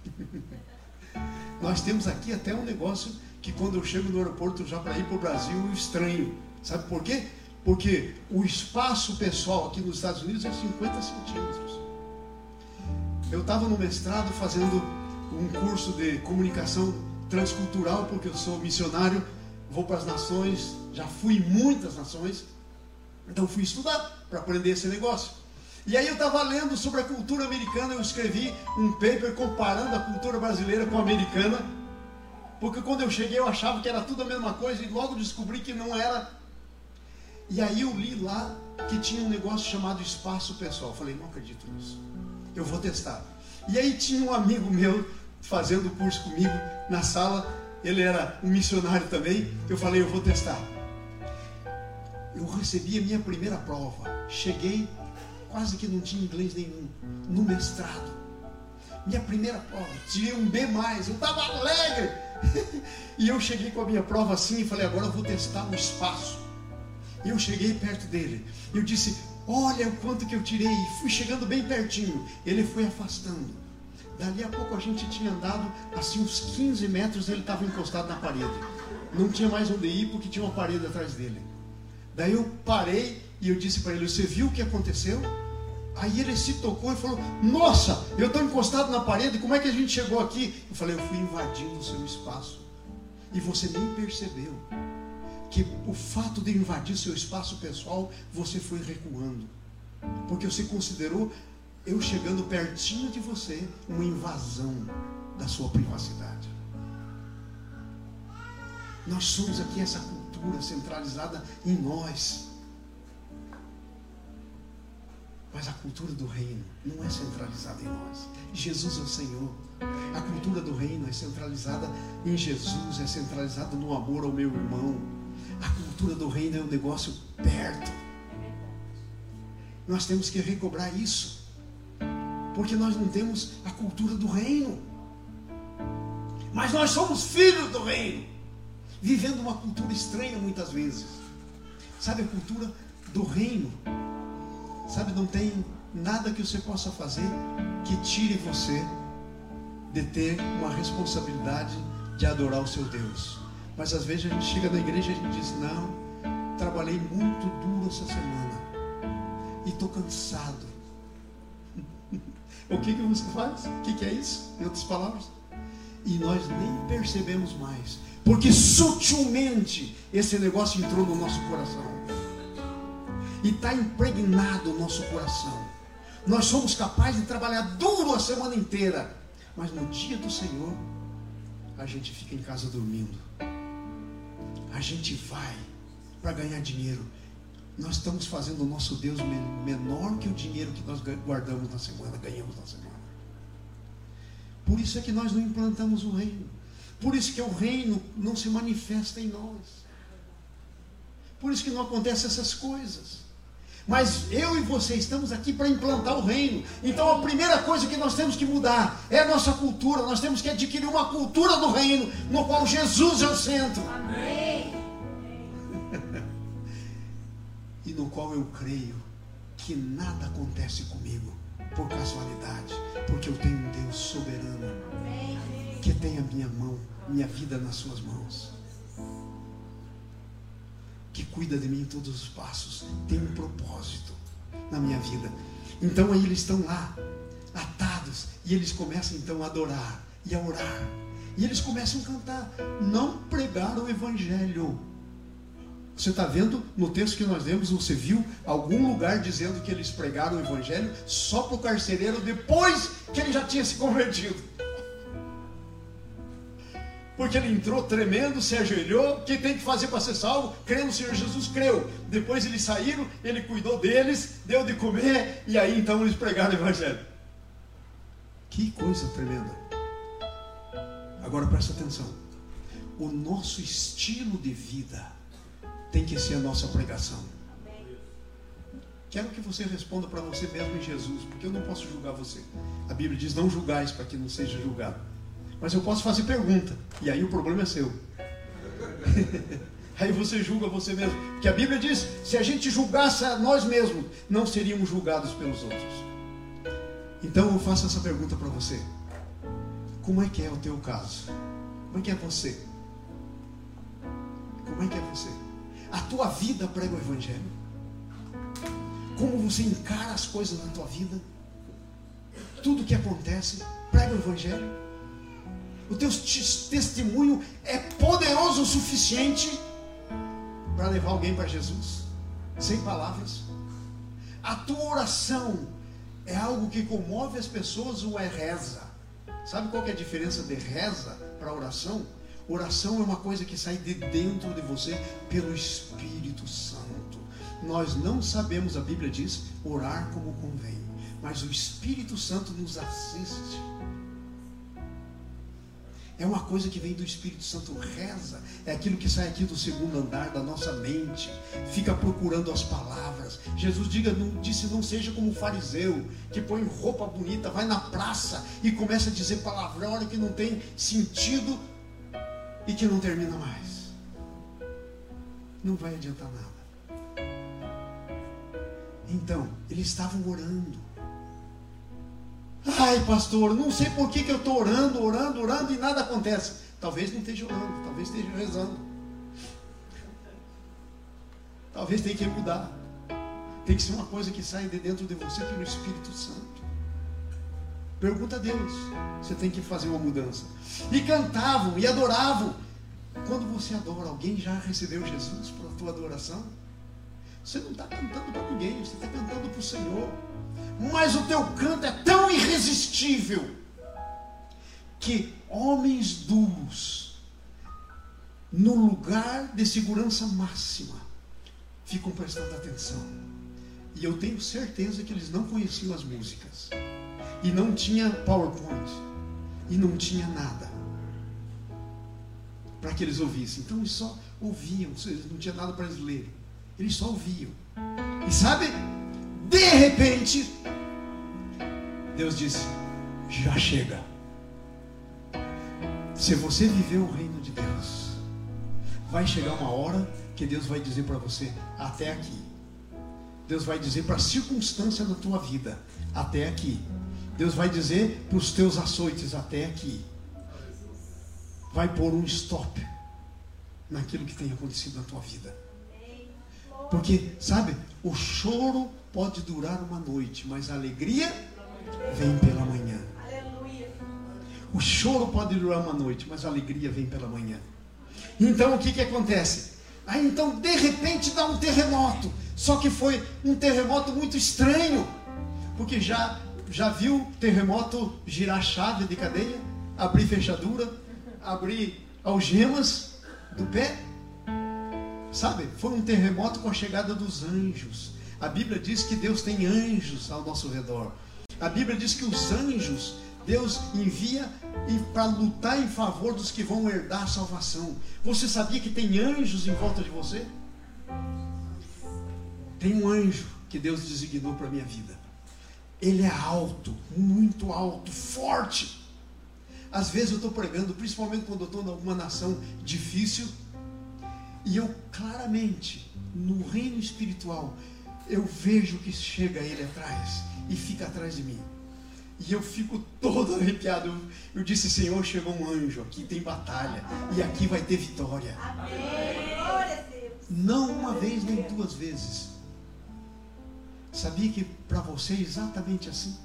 nós temos aqui até um negócio que quando eu chego no aeroporto já para ir para o Brasil, estranho. Sabe por quê? Porque o espaço pessoal aqui nos Estados Unidos é 50 centímetros. Eu estava no mestrado fazendo um curso de comunicação transcultural, porque eu sou missionário, vou para as nações, já fui em muitas nações, então fui estudar para aprender esse negócio. E aí eu estava lendo sobre a cultura americana, eu escrevi um paper comparando a cultura brasileira com a americana, porque quando eu cheguei eu achava que era tudo a mesma coisa e logo descobri que não era e aí eu li lá que tinha um negócio chamado espaço pessoal. falei, não acredito nisso. Eu vou testar. E aí tinha um amigo meu fazendo o curso comigo na sala. Ele era um missionário também. Eu falei, eu vou testar. Eu recebi a minha primeira prova. Cheguei, quase que não tinha inglês nenhum, no mestrado. Minha primeira prova, tirei um B. Eu estava alegre. e eu cheguei com a minha prova assim e falei, agora eu vou testar o espaço. E eu cheguei perto dele. Eu disse: Olha o quanto que eu tirei. Fui chegando bem pertinho. Ele foi afastando. Dali a pouco a gente tinha andado assim uns 15 metros. Ele estava encostado na parede. Não tinha mais onde ir porque tinha uma parede atrás dele. Daí eu parei e eu disse para ele: Você viu o que aconteceu? Aí ele se tocou e falou: Nossa, eu estou encostado na parede, como é que a gente chegou aqui? Eu falei: Eu fui invadindo o seu espaço e você nem percebeu que o fato de invadir seu espaço pessoal, você foi recuando. Porque você considerou eu chegando pertinho de você uma invasão da sua privacidade. Nós somos aqui essa cultura centralizada em nós. Mas a cultura do reino não é centralizada em nós. Jesus é o Senhor. A cultura do reino é centralizada em Jesus, é centralizada no amor ao meu irmão a cultura do reino é um negócio perto. Nós temos que recobrar isso. Porque nós não temos a cultura do reino. Mas nós somos filhos do reino. Vivendo uma cultura estranha muitas vezes. Sabe a cultura do reino? Sabe, não tem nada que você possa fazer que tire você de ter uma responsabilidade de adorar o seu Deus. Mas às vezes a gente chega na igreja e a gente diz: Não, trabalhei muito duro essa semana e estou cansado. o que, que você faz? O que, que é isso? Em outras palavras? E nós nem percebemos mais, porque sutilmente esse negócio entrou no nosso coração e está impregnado no nosso coração. Nós somos capazes de trabalhar duro a semana inteira, mas no dia do Senhor, a gente fica em casa dormindo. A gente vai para ganhar dinheiro. Nós estamos fazendo o nosso Deus menor que o dinheiro que nós guardamos na semana, ganhamos na semana. Por isso é que nós não implantamos o reino. Por isso que o reino não se manifesta em nós. Por isso que não acontecem essas coisas. Mas eu e você estamos aqui para implantar o reino. Então a primeira coisa que nós temos que mudar é a nossa cultura. Nós temos que adquirir uma cultura do reino, no qual Jesus é o centro. Amém. e no qual eu creio que nada acontece comigo por casualidade, porque eu tenho um Deus soberano que tem a minha mão, minha vida nas suas mãos que cuida de mim em todos os passos, tem um propósito na minha vida. Então aí eles estão lá, atados, e eles começam então a adorar e a orar. E eles começam a cantar, não pregar o evangelho. Você está vendo no texto que nós lemos, você viu algum lugar dizendo que eles pregaram o evangelho só para o carcereiro depois que ele já tinha se convertido porque ele entrou tremendo, se ajoelhou. O que tem que fazer para ser salvo? Crer no Senhor Jesus, creu. Depois eles saíram, ele cuidou deles, deu de comer, e aí então eles pregaram o Evangelho. Que coisa tremenda. Agora presta atenção. O nosso estilo de vida tem que ser a nossa pregação. Quero que você responda para você mesmo em Jesus, porque eu não posso julgar você. A Bíblia diz: não julgais para que não seja julgado. Mas eu posso fazer pergunta. E aí o problema é seu. aí você julga você mesmo. Porque a Bíblia diz: se a gente julgasse a nós mesmos, não seríamos julgados pelos outros. Então eu faço essa pergunta para você: Como é que é o teu caso? Como é que é você? Como é que é você? A tua vida prega o Evangelho? Como você encara as coisas na tua vida? Tudo que acontece, prega o Evangelho? O teu testemunho é poderoso o suficiente para levar alguém para Jesus, sem palavras. A tua oração é algo que comove as pessoas ou é reza? Sabe qual é a diferença de reza para oração? Oração é uma coisa que sai de dentro de você pelo Espírito Santo. Nós não sabemos, a Bíblia diz, orar como convém, mas o Espírito Santo nos assiste é uma coisa que vem do Espírito Santo, reza. É aquilo que sai aqui do segundo andar da nossa mente. Fica procurando as palavras. Jesus diga, não, disse: não seja como o fariseu, que põe roupa bonita, vai na praça e começa a dizer palavrão que não tem sentido e que não termina mais. Não vai adiantar nada. Então, eles estavam orando. Ai, pastor, não sei por que, que eu estou orando, orando, orando e nada acontece. Talvez não esteja orando, talvez esteja rezando. Talvez tenha que mudar. Tem que ser uma coisa que sai de dentro de você pelo Espírito Santo. Pergunta a Deus. Você tem que fazer uma mudança. E cantavam e adoravam. Quando você adora, alguém já recebeu Jesus para a tua adoração? Você não está cantando para ninguém, você está cantando para o Senhor mas o teu canto é tão irresistível que homens duros, no lugar de segurança máxima, ficam prestando atenção. E eu tenho certeza que eles não conheciam as músicas, e não tinha PowerPoint, e não tinha nada para que eles ouvissem. Então eles só ouviam, não tinha nada para eles lerem, eles só ouviam. E sabe, de repente, Deus disse: já chega. Se você viver o reino de Deus, vai chegar uma hora que Deus vai dizer para você: até aqui. Deus vai dizer para a circunstância da tua vida: até aqui. Deus vai dizer para os teus açoites: até aqui. vai pôr um stop naquilo que tem acontecido na tua vida. Porque, sabe, o choro pode durar uma noite, mas a alegria vem pela manhã. O choro pode durar uma noite, mas a alegria vem pela manhã. Então o que, que acontece? Aí então de repente dá um terremoto. Só que foi um terremoto muito estranho. Porque já, já viu terremoto girar chave de cadeia? Abrir fechadura? Abrir algemas do pé? Sabe? Foi um terremoto com a chegada dos anjos. A Bíblia diz que Deus tem anjos ao nosso redor. A Bíblia diz que os anjos Deus envia para lutar em favor dos que vão herdar a salvação. Você sabia que tem anjos em volta de você? Tem um anjo que Deus designou para a minha vida. Ele é alto, muito alto, forte. Às vezes eu estou pregando, principalmente quando eu estou em alguma nação difícil, e eu claramente, no reino espiritual, eu vejo que chega ele atrás e fica atrás de mim. E eu fico todo arrepiado. Eu, disse, Senhor, chegou um anjo, aqui tem batalha. E aqui vai ter vitória. Não uma vez nem duas vezes. Sabia que para você é exatamente assim?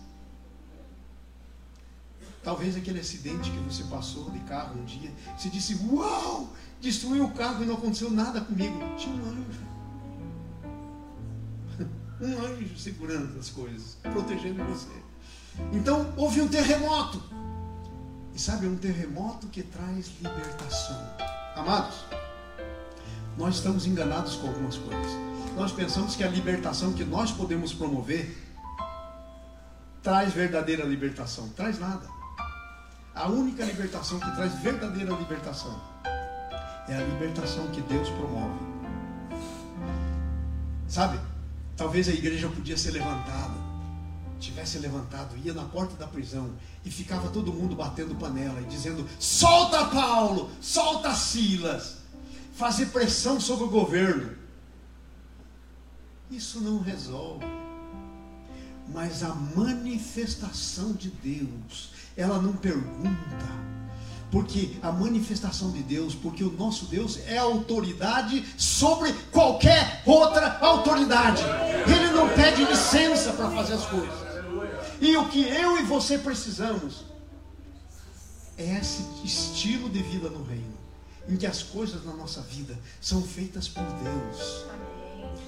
Talvez aquele acidente que você passou de carro um dia, você disse, uau, destruiu o carro e não aconteceu nada comigo. Tinha um anjo. Um anjo segurando as coisas, protegendo você. Então houve um terremoto. E sabe, é um terremoto que traz libertação. Amados, nós estamos enganados com algumas coisas. Nós pensamos que a libertação que nós podemos promover traz verdadeira libertação. Traz nada. A única libertação que traz verdadeira libertação é a libertação que Deus promove. Sabe? Talvez a igreja podia ser levantada tivesse levantado, ia na porta da prisão e ficava todo mundo batendo panela e dizendo: solta Paulo, solta Silas, fazer pressão sobre o governo. Isso não resolve. Mas a manifestação de Deus, ela não pergunta. Porque a manifestação de Deus, porque o nosso Deus é autoridade sobre qualquer outra autoridade. Ele não pede licença para fazer as coisas. E o que eu e você precisamos é esse estilo de vida no reino, em que as coisas na nossa vida são feitas por Deus.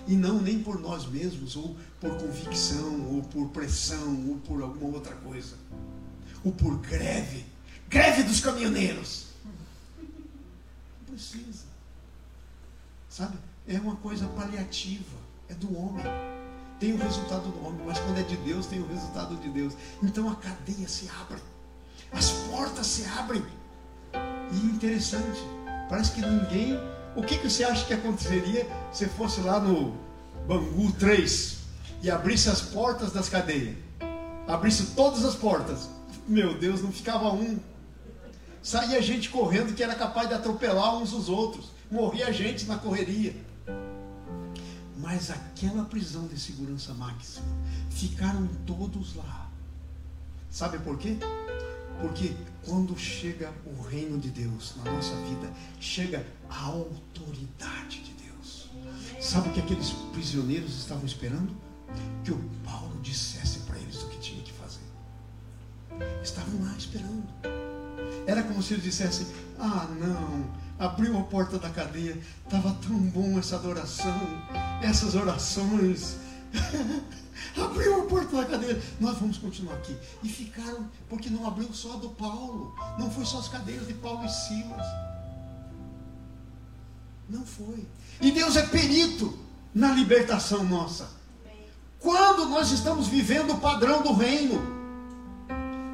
E não nem por nós mesmos, ou por convicção, ou por pressão, ou por alguma outra coisa. Ou por greve. Greve dos caminhoneiros. Não precisa. Sabe? É uma coisa paliativa. É do homem tem o resultado do homem, mas quando é de Deus, tem o resultado de Deus. Então a cadeia se abre, as portas se abrem. E interessante, parece que ninguém. O que, que você acha que aconteceria se fosse lá no Bangu 3 e abrisse as portas das cadeias? Abrisse todas as portas. Meu Deus, não ficava um. Saía gente correndo que era capaz de atropelar uns os outros. Morria gente na correria. Mas aquela prisão de segurança máxima, ficaram todos lá. Sabe por quê? Porque quando chega o reino de Deus na nossa vida, chega a autoridade de Deus. Sabe o que aqueles prisioneiros estavam esperando? Que o Paulo dissesse Estavam lá esperando. Era como se eles dissessem: Ah, não, abriu a porta da cadeia, estava tão bom essa adoração, essas orações. abriu a porta da cadeia, nós vamos continuar aqui. E ficaram, porque não abriu só a do Paulo, não foi só as cadeias de Paulo e Silas. Não foi. E Deus é perito na libertação nossa. Quando nós estamos vivendo o padrão do reino.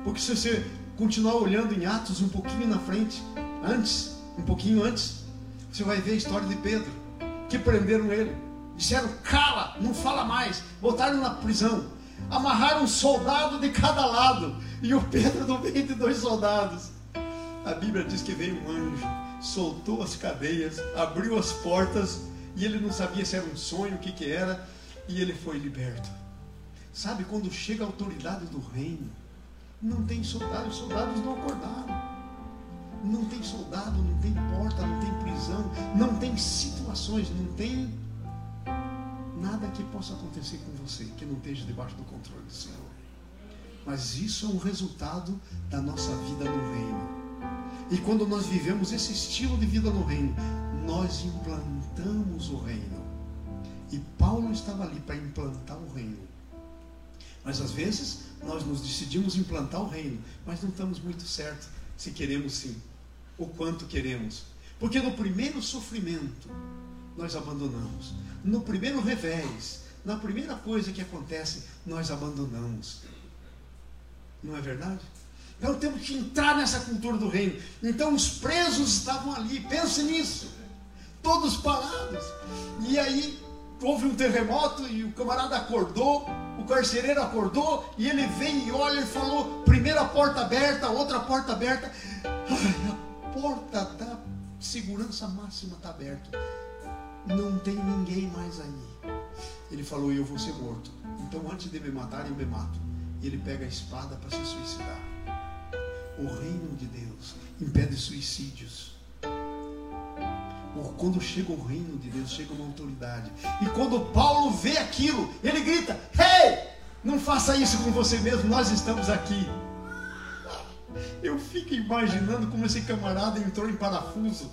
Porque se você continuar olhando em Atos um pouquinho na frente, antes, um pouquinho antes, você vai ver a história de Pedro, que prenderam ele. Disseram, cala, não fala mais. Botaram na prisão. Amarraram um soldado de cada lado. E o Pedro no meio de dois soldados. A Bíblia diz que veio um anjo, soltou as cadeias, abriu as portas. E ele não sabia se era um sonho, o que, que era. E ele foi liberto. Sabe, quando chega a autoridade do reino, não tem soldados, os soldados não acordaram. Não tem soldado, não tem porta, não tem prisão, não tem situações, não tem nada que possa acontecer com você que não esteja debaixo do controle do Senhor. Mas isso é um resultado da nossa vida no reino. E quando nós vivemos esse estilo de vida no reino, nós implantamos o reino. E Paulo estava ali para implantar o reino. Mas às vezes nós nos decidimos implantar o reino, mas não estamos muito certos se queremos sim, o quanto queremos. Porque no primeiro sofrimento nós abandonamos. No primeiro revés, na primeira coisa que acontece, nós abandonamos. Não é verdade? Então temos que entrar nessa cultura do reino. Então os presos estavam ali, pense nisso. Todos parados. E aí houve um terremoto e o camarada acordou, o carcereiro acordou e ele veio e olha e falou: primeira porta aberta, outra porta aberta. Ai, a porta da segurança máxima está aberta. Não tem ninguém mais aí. Ele falou: Eu vou ser morto. Então antes de me matar, eu me mato. E ele pega a espada para se suicidar. O reino de Deus impede suicídios. Quando chega o reino de Deus, chega uma autoridade. E quando Paulo vê aquilo, ele grita: Hey, não faça isso com você mesmo, nós estamos aqui. Eu fico imaginando como esse camarada entrou em parafuso.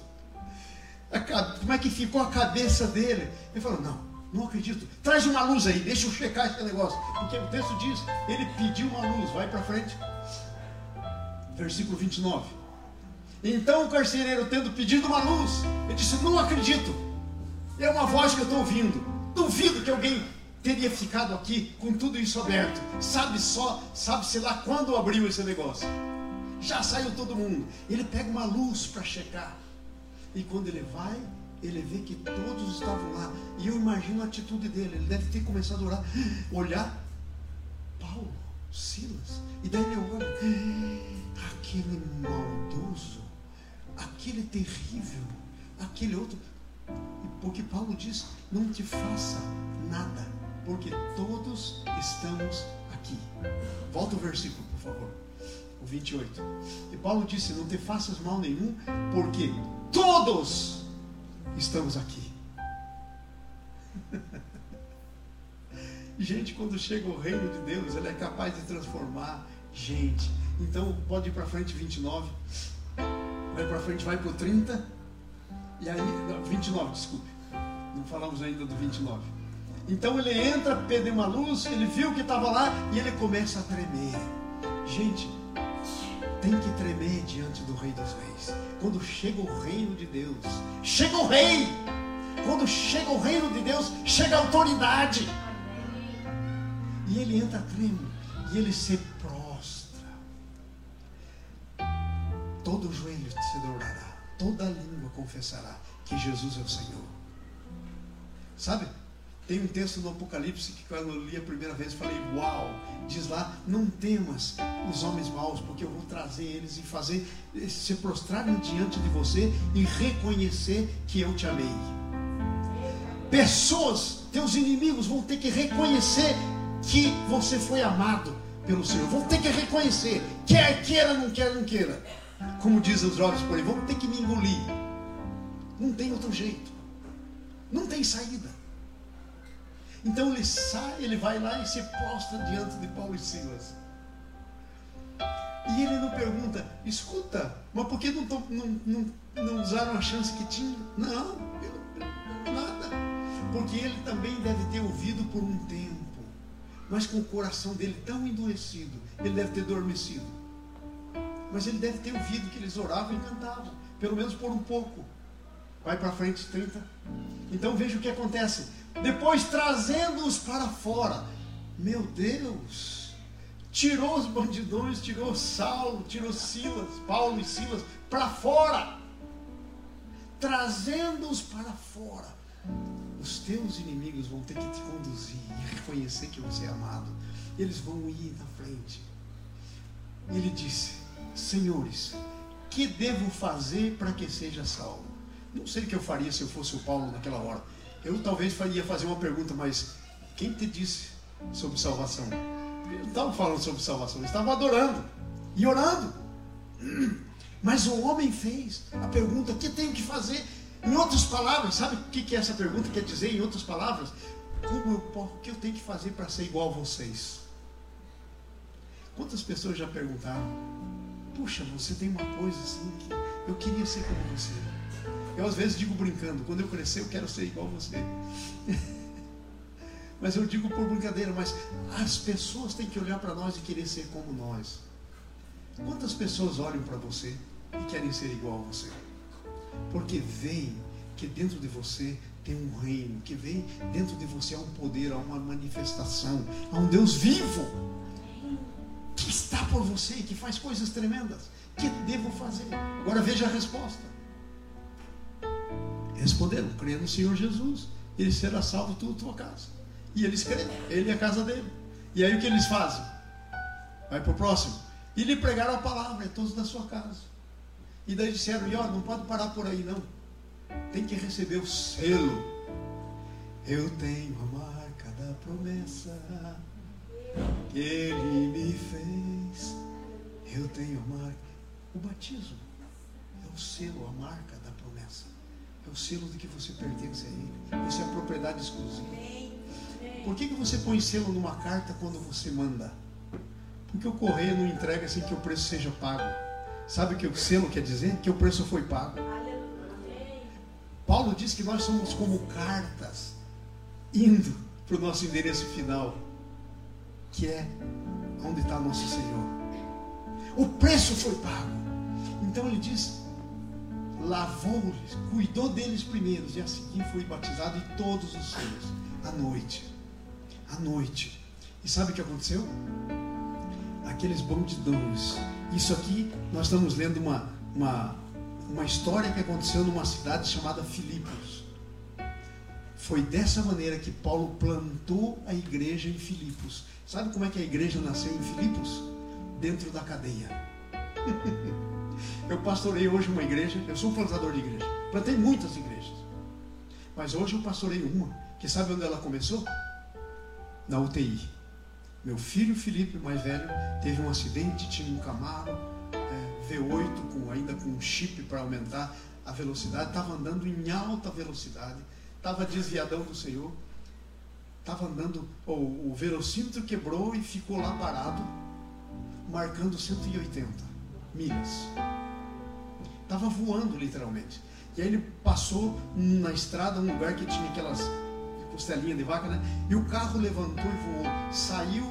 Como é que ficou a cabeça dele? Ele falou: Não, não acredito. Traz uma luz aí, deixa eu checar esse negócio. Porque o texto diz: Ele pediu uma luz. Vai para frente versículo 29. Então o carcereiro, tendo pedido uma luz, ele disse: Não acredito, é uma voz que eu estou ouvindo. Duvido que alguém teria ficado aqui com tudo isso aberto. Sabe só, sabe-se lá quando abriu esse negócio. Já saiu todo mundo. Ele pega uma luz para checar. E quando ele vai, ele vê que todos estavam lá. E eu imagino a atitude dele. Ele deve ter começado a orar, olhar. Paulo, Silas. E daí ele olha aquele maldoso, aquele terrível, aquele outro. Porque Paulo diz: não te faça nada, porque todos estamos aqui. Volta o versículo, por favor. O 28. E Paulo disse: Não te faças mal nenhum, porque todos estamos aqui. Gente, quando chega o reino de Deus, ele é capaz de transformar gente então pode ir para frente 29. Vai para frente, vai para o 30. E aí, 29, desculpe. Não falamos ainda do 29. Então ele entra, pede uma luz, ele viu que estava lá e ele começa a tremer. Gente, tem que tremer diante do Rei dos Reis. Quando chega o reino de Deus, chega o rei. Quando chega o reino de Deus, chega a autoridade. E ele entra tremendo. E ele se todo joelho se dobrará, toda língua confessará que Jesus é o Senhor. Sabe? Tem um texto no Apocalipse que quando eu li a primeira vez falei, uau! Diz lá, não temas os homens maus, porque eu vou trazer eles e fazer se prostrarem diante de você e reconhecer que eu te amei. Pessoas, teus inimigos vão ter que reconhecer que você foi amado pelo Senhor. Vão ter que reconhecer, quer queira, não quer, não queira. Como dizem os jovens por aí, vamos ter que me engolir. Não tem outro jeito. Não tem saída. Então ele sai, ele vai lá e se prostra diante de Paulo e Silas. E ele não pergunta, escuta, mas por que não, não, não, não usaram a chance que tinha? Não, eu, nada. Porque ele também deve ter ouvido por um tempo, mas com o coração dele tão endurecido, ele deve ter adormecido. Mas ele deve ter ouvido que eles oravam e cantavam, pelo menos por um pouco. Vai para frente 30. Então veja o que acontece. Depois trazendo-os para fora. Meu Deus! Tirou os bandidões, tirou Saulo, tirou Silas, Paulo e Silas para fora. Trazendo-os para fora. Os teus inimigos vão ter que te conduzir e reconhecer que você é amado. Eles vão ir na frente. Ele disse: Senhores, que devo fazer para que seja salvo? Não sei o que eu faria se eu fosse o Paulo naquela hora. Eu talvez faria fazer uma pergunta, mas quem te disse sobre salvação? Eu não estava falando sobre salvação, eu estava adorando e orando. Mas o homem fez a pergunta: o que tenho que fazer? Em outras palavras, sabe o que, essa pergunta quer dizer? Em outras palavras, como eu, o que eu tenho que fazer para ser igual a vocês? Quantas pessoas já perguntaram? Puxa, você tem uma coisa assim que eu queria ser como você. Eu às vezes digo brincando, quando eu crescer eu quero ser igual a você. mas eu digo por brincadeira, mas as pessoas têm que olhar para nós e querer ser como nós. Quantas pessoas olham para você e querem ser igual a você? Porque veem que dentro de você tem um reino, que vem dentro de você há um poder, há uma manifestação, há um Deus vivo que está por você que faz coisas tremendas. Que devo fazer? Agora veja a resposta. Responderam, crê no Senhor Jesus, ele será salvo tu tua casa. E eles creem, ele e a casa dele. E aí o que eles fazem? Vai para o próximo. E lhe pregaram a palavra, é todos da sua casa. E daí disseram, e ó, não pode parar por aí não. Tem que receber o selo. Eu tenho a marca da promessa ele me fez. Eu tenho marca. O batismo é o selo, a marca da promessa. É o selo de que você pertence a ele. Você é propriedade exclusiva. Por que, que você põe selo numa carta quando você manda? Porque o correio não entrega sem que o preço seja pago. Sabe o que o selo quer dizer? Que o preço foi pago. Paulo diz que nós somos como cartas indo para o nosso endereço final, que é onde está nosso Senhor. O preço foi pago. Então ele diz: lavou-lhes, cuidou deles primeiros, e a seguir foi batizado e todos os seus, à noite à noite. E sabe o que aconteceu? Aqueles bandidões. Isso aqui, nós estamos lendo uma, uma, uma história que aconteceu numa cidade chamada Filipos. Foi dessa maneira que Paulo plantou a igreja em Filipos. Sabe como é que a igreja nasceu em Filipos? Dentro da cadeia. eu pastorei hoje uma igreja, eu sou um plantador de igreja. Plantei muitas igrejas. Mas hoje eu pastorei uma, que sabe onde ela começou? na UTI. Meu filho Felipe, mais velho, teve um acidente, tinha um Camaro é, V8 com, ainda com um chip para aumentar a velocidade, estava andando em alta velocidade, estava desviadão do Senhor, estava andando, o velocímetro quebrou e ficou lá parado, marcando 180 milhas. Estava voando literalmente. E aí ele passou na estrada, um lugar que tinha aquelas costelinha de vaca, né? E o carro levantou e voou, saiu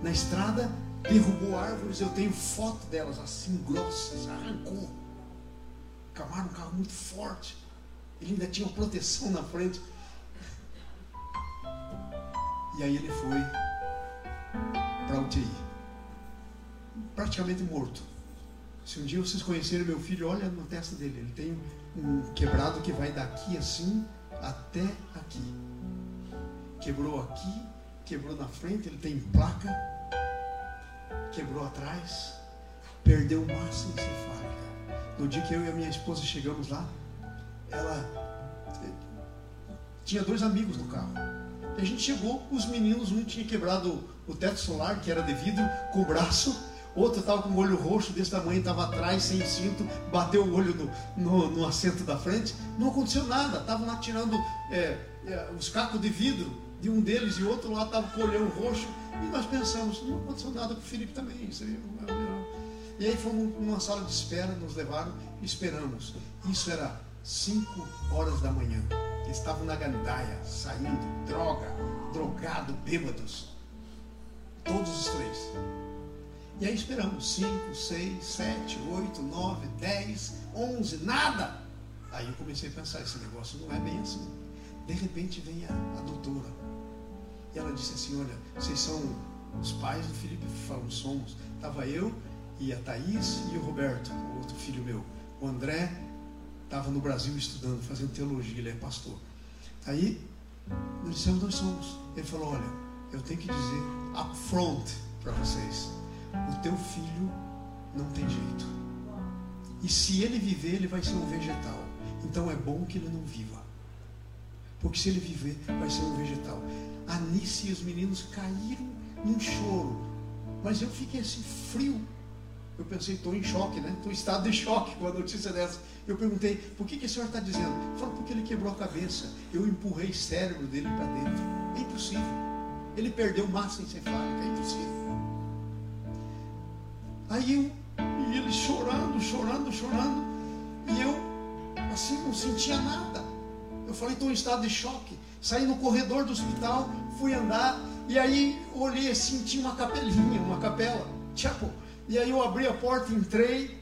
na estrada, derrubou árvores. Eu tenho foto delas assim, grossas, arrancou. Camaro, um carro muito forte. Ele ainda tinha proteção na frente. E aí ele foi para a UTI. Praticamente morto. Se um dia vocês conhecerem meu filho, olha na testa dele. Ele tem um quebrado que vai daqui assim até aqui. Quebrou aqui, quebrou na frente, ele tem placa, quebrou atrás, perdeu massa encefálica. No dia que eu e a minha esposa chegamos lá, ela eh, tinha dois amigos no carro. A gente chegou, os meninos, um tinha quebrado o teto solar, que era de vidro, com o braço, outro estava com o olho roxo desse tamanho, estava atrás, sem cinto, bateu o olho no, no, no assento da frente, não aconteceu nada, estavam lá tirando é, é, os cacos de vidro de um deles e outro lá estava com o olhão roxo. E nós pensamos, não aconteceu nada com o Felipe também. Isso aí, e aí fomos numa sala de espera, nos levaram e esperamos. Isso era 5 horas da manhã. Eles estavam na gandaia, saindo, droga, drogado, bêbados. Todos os três. E aí esperamos 5, 6, 7, 8, 9, 10, 11, nada. Aí eu comecei a pensar: esse negócio não é bem assim. De repente vem a, a doutora e ela disse assim: Olha, vocês são os pais do Felipe? Falamos, somos. Estava eu e a Thaís e o Roberto, o outro filho meu. O André estava no Brasil estudando, fazendo teologia, ele é pastor. Aí, nós dissemos: Nós somos. Ele falou: Olha, eu tenho que dizer upfront para vocês: o teu filho não tem jeito. E se ele viver, ele vai ser um vegetal. Então é bom que ele não viva. Porque se ele viver, vai ser um vegetal. A Nice e os meninos caíram num choro. Mas eu fiquei assim, frio. Eu pensei, estou em choque, né? Estou em estado de choque com a notícia dessa. Eu perguntei, por que, que o senhor está dizendo? Falou, porque ele quebrou a cabeça. Eu empurrei o cérebro dele para dentro. É impossível. Ele perdeu massa encefálica, é impossível. Aí eu, e ele chorando, chorando, chorando. E eu, assim, não sentia nada. Eu falei, estou em estado de choque. Saí no corredor do hospital, fui andar. E aí olhei assim, tinha uma capelinha, uma capela. Chapel. E aí eu abri a porta, entrei.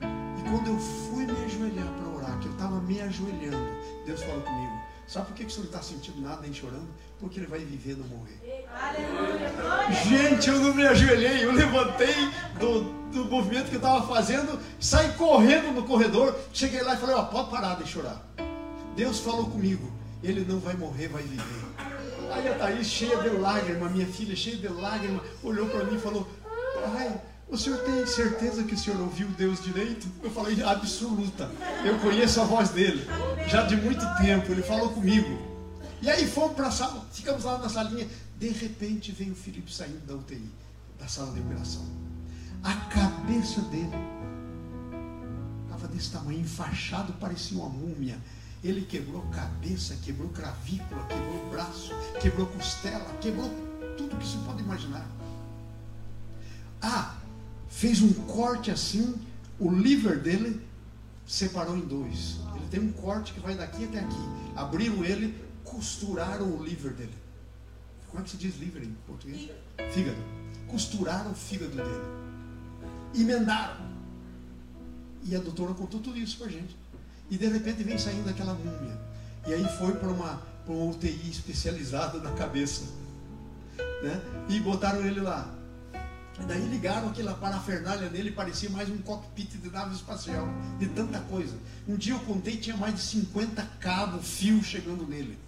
E quando eu fui me ajoelhar para orar, que eu estava me ajoelhando, Deus falou comigo: Sabe por que, que você não está sentindo nada nem chorando? Porque ele vai viver, não morrer. Aleluia. Gente, eu não me ajoelhei, eu levantei do, do movimento que eu estava fazendo, saí correndo no corredor, cheguei lá e falei: Ó, pode parar de chorar. Deus falou comigo: Ele não vai morrer, vai viver. Aí a Thaís, cheia de lágrimas, minha filha, cheia de lágrimas, olhou para mim e falou: Pai, o senhor tem certeza que o senhor ouviu Deus direito? Eu falei, absoluta. Eu conheço a voz dele, já de muito tempo. Ele falou comigo. E aí fomos para a sala, ficamos lá na salinha. De repente vem o Felipe saindo da UTI, da sala de operação. A cabeça dele estava desse tamanho, enfaixado, parecia uma múmia. Ele quebrou cabeça, quebrou clavícula, quebrou braço, quebrou costela, quebrou tudo que se pode imaginar. Ah, fez um corte assim, o liver dele separou em dois. Ele tem um corte que vai daqui até aqui. Abriram ele, costuraram o liver dele. Como é que se diz liver em português? Fígado. Costuraram o fígado dele. Emendaram. E a doutora contou tudo isso pra gente. E de repente vem saindo aquela múmia. E aí foi para uma, uma UTI especializada na cabeça. Né? E botaram ele lá. E daí ligaram aquela parafernália nele, parecia mais um cockpit de nave espacial, de tanta coisa. Um dia eu contei, tinha mais de 50 cabos, fios chegando nele.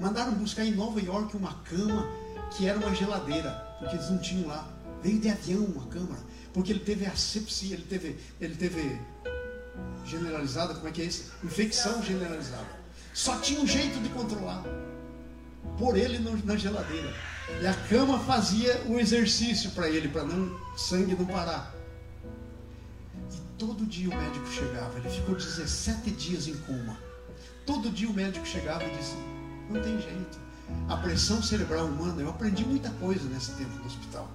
Mandaram buscar em Nova York uma cama que era uma geladeira, porque eles não tinham lá. Veio de avião uma câmara, porque ele teve asepsia, ele teve, ele teve generalizada, como é que é isso? Infecção generalizada. Só tinha um jeito de controlar. Por ele na geladeira. E a cama fazia um exercício para ele, para não sangue não parar. E todo dia o médico chegava, ele ficou 17 dias em coma. Todo dia o médico chegava e disse: Não tem jeito. A pressão cerebral humana, eu aprendi muita coisa nesse tempo no hospital.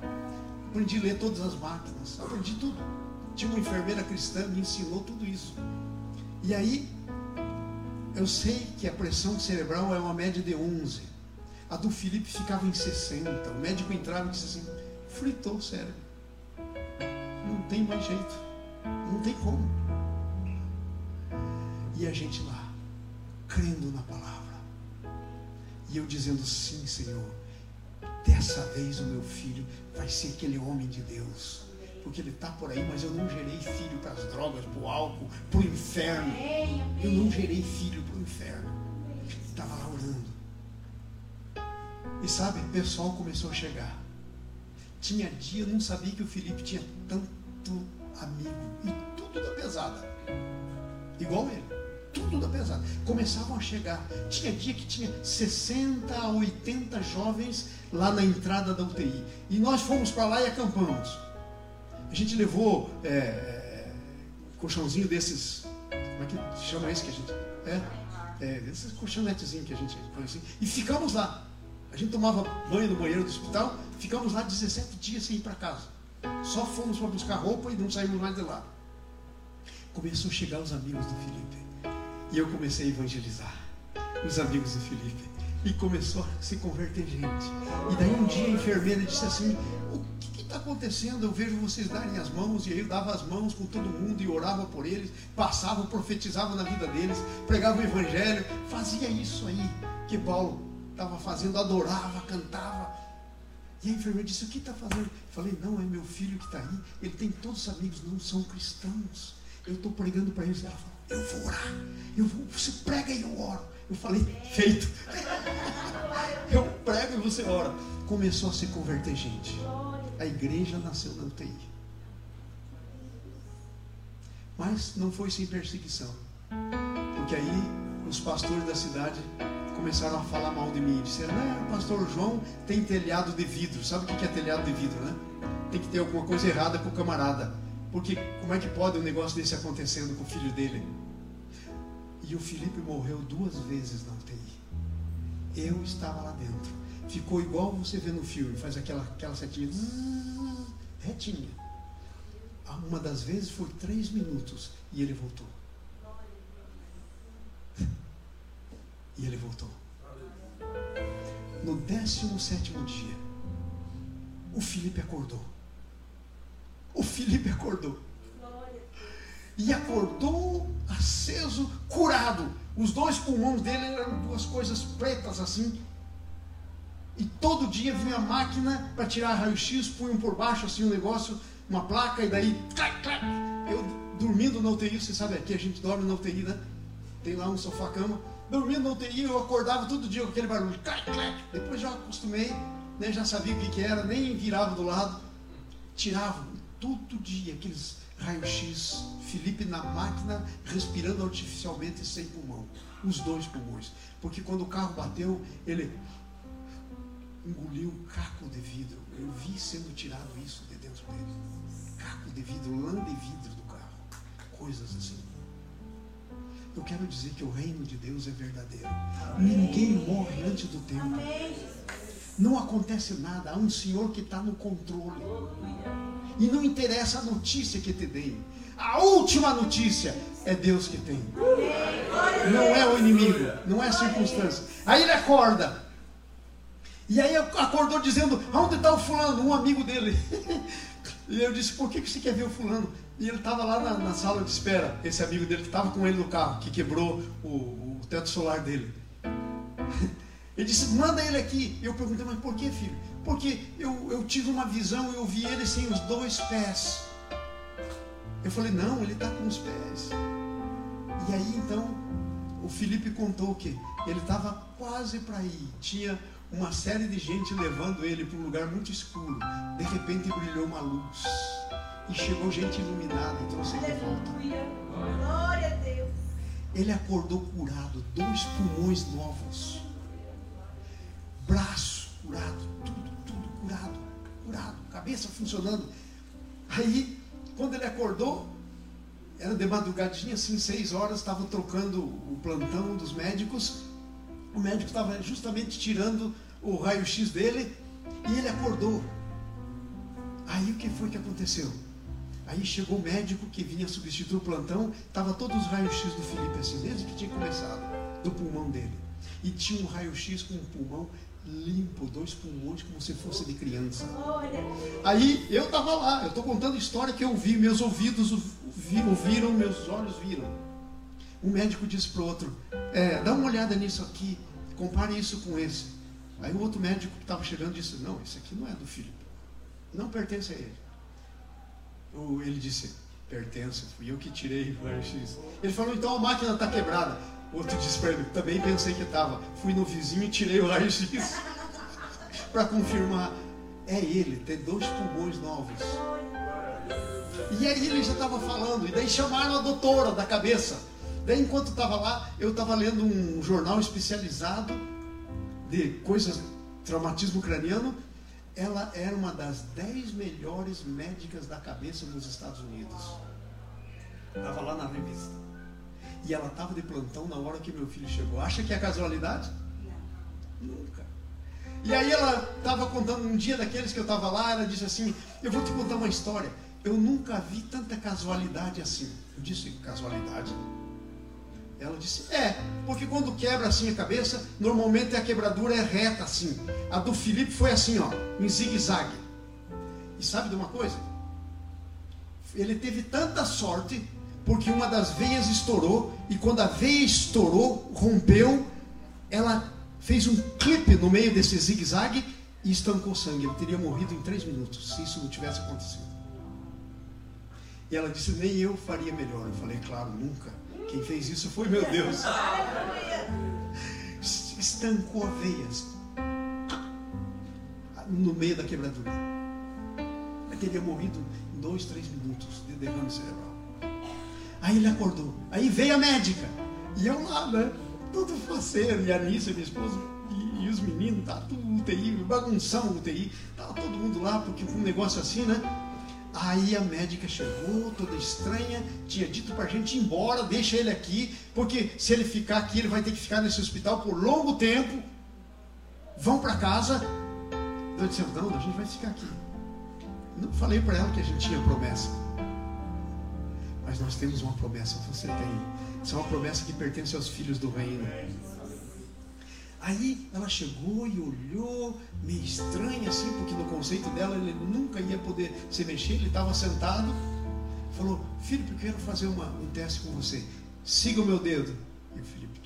Aprendi a ler todas as máquinas, aprendi tudo. Tinha uma enfermeira cristã me ensinou tudo isso. E aí, eu sei que a pressão cerebral é uma média de 11. A do Felipe ficava em 60. O médico entrava e disse assim: fritou o cérebro. Não tem mais jeito. Não tem como. E a gente lá, crendo na palavra. E eu dizendo: sim, Senhor. Dessa vez o meu filho vai ser aquele homem de Deus. Porque ele está por aí, mas eu não gerei filho para as drogas, para o álcool, para o inferno. Eu não gerei filho para o inferno. Estava lá orando. E sabe, o pessoal começou a chegar. Tinha dia, não sabia que o Felipe tinha tanto amigo. E tudo da pesada. Igual ele. Tudo da pesada. Começavam a chegar. Tinha dia que tinha 60 a 80 jovens lá na entrada da UTI. E nós fomos para lá e acampamos. A gente levou é, colchãozinho desses. Como é que chama isso que a gente. É? É, esses colchonetezinhos que a gente põe assim. E ficamos lá. A gente tomava banho no banheiro do hospital, ficamos lá 17 dias sem ir para casa. Só fomos para buscar roupa e não saímos mais de lá. Começou a chegar os amigos do Felipe. E eu comecei a evangelizar os amigos do Felipe. E começou a se converter gente. E daí um dia a enfermeira disse assim: O que está acontecendo? Eu vejo vocês darem as mãos. E aí eu dava as mãos com todo mundo e orava por eles, passava, profetizava na vida deles, pregava o evangelho, fazia isso aí que Paulo estava fazendo, adorava, cantava. E a enfermeira disse: O que está fazendo? Eu falei: Não, é meu filho que está aí. Ele tem todos os amigos, não são cristãos. Eu estou pregando para eles. Ela falou: Eu vou orar. Eu vou, você prega e eu oro. Eu falei: Feito. eu prego e você ora. Começou a se converter gente. A igreja nasceu na UTI. Mas não foi sem perseguição. Porque aí os pastores da cidade começaram a falar mal de mim. Disseram, né, pastor João tem telhado de vidro. Sabe o que é telhado de vidro, né? Tem que ter alguma coisa errada com o camarada. Porque como é que pode um negócio desse acontecendo com o filho dele? E o Felipe morreu duas vezes na UTI. Eu estava lá dentro. Ficou igual você vê no filme, faz aquela, aquela setinha retinha. Uma das vezes foi três minutos e ele voltou. E ele voltou. No 17 dia, o Felipe acordou. O Felipe acordou. E acordou aceso, curado. Os dois pulmões dele eram duas coisas pretas assim. E todo dia vinha a máquina para tirar raio-x, punham por baixo assim um negócio, uma placa, e daí, clac, clac. Eu dormindo na UTI, você sabe, aqui a gente dorme na UTI, né? Tem lá um sofá-cama dormindo na UTI, eu acordava todo dia com aquele barulho, clac, clac. Depois já acostumei, né, já sabia o que, que era, nem virava do lado. Tiravam todo dia aqueles raio-x, Felipe na máquina, respirando artificialmente sem pulmão, os dois pulmões. Porque quando o carro bateu, ele engoliu caco de vidro. Eu vi sendo tirado isso de dentro dele. Caco de vidro, lã de vidro do carro. Coisas assim. Eu quero dizer que o reino de Deus é verdadeiro. Ninguém morre antes do tempo. Não acontece nada. Há um Senhor que está no controle. E não interessa a notícia que te deem. A última notícia é Deus que tem. Não é o inimigo, não é a circunstância. Aí ele acorda. E aí acordou dizendo: Onde está o fulano? Um amigo dele. E eu disse: Por que você quer ver o fulano? E ele estava lá na, na, sala de espera, esse amigo dele que estava com ele no carro, que quebrou o, o teto solar dele. Ele disse: Manda ele aqui. Eu perguntei: Mas por que, filho? Porque eu, eu tive uma visão e eu vi ele sem os dois pés. Eu falei: Não, ele está com os pés. E aí então o Felipe contou que ele estava quase para ir. Tinha uma série de gente levando ele para um lugar muito escuro. De repente brilhou uma luz. E chegou gente iluminada e trouxe ele de volta. Glória a Deus. Ele acordou curado, dois pulmões novos. Braço curado, tudo, tudo curado, curado, cabeça funcionando. Aí, quando ele acordou, era de madrugadinha, assim, seis horas, estavam trocando o plantão dos médicos. O médico estava justamente tirando o raio-x dele e ele acordou. Aí o que foi que aconteceu? Aí chegou o médico que vinha substituir o plantão, estava todos os raios-x do Felipe assim, desde que tinha começado, do pulmão dele. E tinha um raio-x com um pulmão limpo, dois pulmões como se fosse de criança. Aí eu estava lá, eu estou contando história que eu vi, meus ouvidos ouviram, meus olhos viram. Um médico disse para o outro: é, dá uma olhada nisso aqui, compare isso com esse. Aí o outro médico que estava chegando disse: não, esse aqui não é do Felipe, não pertence a ele ele disse, pertence, fui eu que tirei o raio-x. Ele falou, então a máquina está quebrada. Outro disse para ele, também pensei que estava. Fui no vizinho e tirei o raio-x para confirmar. É ele, tem dois pulmões novos. E aí ele já estava falando, e daí chamaram a doutora da cabeça. Daí enquanto estava lá, eu estava lendo um jornal especializado de coisas, traumatismo craniano, ela era uma das dez melhores médicas da cabeça nos Estados Unidos. Estava lá na revista. E ela estava de plantão na hora que meu filho chegou. Acha que é casualidade? Não. Nunca. E aí ela estava contando um dia daqueles que eu estava lá, ela disse assim: Eu vou te contar uma história. Eu nunca vi tanta casualidade assim. Eu disse: Casualidade? Ela disse: É, porque quando quebra assim a cabeça, normalmente a quebradura é reta assim. A do Felipe foi assim, ó, em zigue-zague. E sabe de uma coisa? Ele teve tanta sorte porque uma das veias estourou e quando a veia estourou, rompeu, ela fez um clipe no meio desse zigue-zague e estancou sangue. Ele teria morrido em três minutos se isso não tivesse acontecido. E ela disse: Nem eu faria melhor. Eu falei: Claro, nunca. Quem fez isso foi meu Deus. Estancou veias no meio da quebradura. Ele teria morrido em dois, três minutos de derrame cerebral. Aí ele acordou. Aí veio a médica. E eu lá, né? Tudo faceiro. E a Anícia, minha esposa, e, e, os meninos, tá tudo UTI, bagunção UTI. Tava todo mundo lá, porque foi um negócio assim, né? Aí a médica chegou, toda estranha, tinha dito para a gente ir embora, deixa ele aqui, porque se ele ficar aqui, ele vai ter que ficar nesse hospital por longo tempo. Vão para casa. Eu disse, não, a gente vai ficar aqui. Não falei para ela que a gente tinha promessa. Mas nós temos uma promessa, você tem. Isso é uma promessa que pertence aos filhos do reino. Aí ela chegou e olhou, meio estranha assim, porque no conceito dela ele nunca ia poder se mexer, ele estava sentado. Falou: Filipe, eu quero fazer uma, um teste com você. Siga o meu dedo. E o Filipe,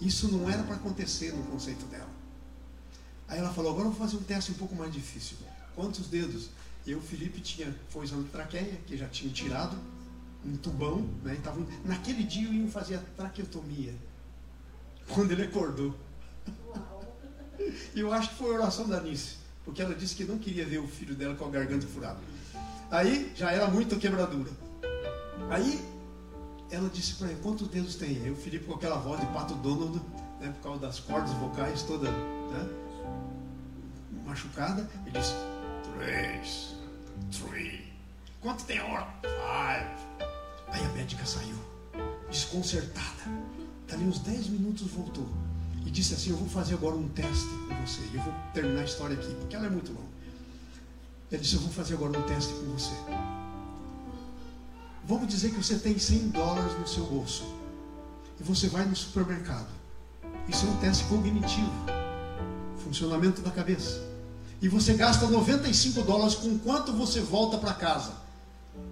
isso não era para acontecer no conceito dela. Aí ela falou: Agora eu vou fazer um teste um pouco mais difícil. Quantos dedos? Eu, Felipe, tinha, foi exame traqueia, que já tinha tirado, um tubão, né? E tavam, naquele dia eu ia fazer a traqueotomia. Quando ele acordou. E eu acho que foi a oração da Nice, porque ela disse que não queria ver o filho dela com a garganta furada. Aí já era muito quebradura. Aí ela disse para ele: Quantos dedos tem? Eu, Felipe, com aquela voz de pato Donald, né, por causa das cordas vocais toda né, machucada, ele disse: Três, three. Quanto tem hora? Five. Aí a médica saiu, desconcertada. Dali uns 10 minutos voltou e disse assim: Eu vou fazer agora um teste com você. Eu vou terminar a história aqui, porque ela é muito longa. Ele disse: Eu vou fazer agora um teste com você. Vamos dizer que você tem 100 dólares no seu bolso. E você vai no supermercado. Isso é um teste cognitivo funcionamento da cabeça. E você gasta 95 dólares com quanto você volta para casa.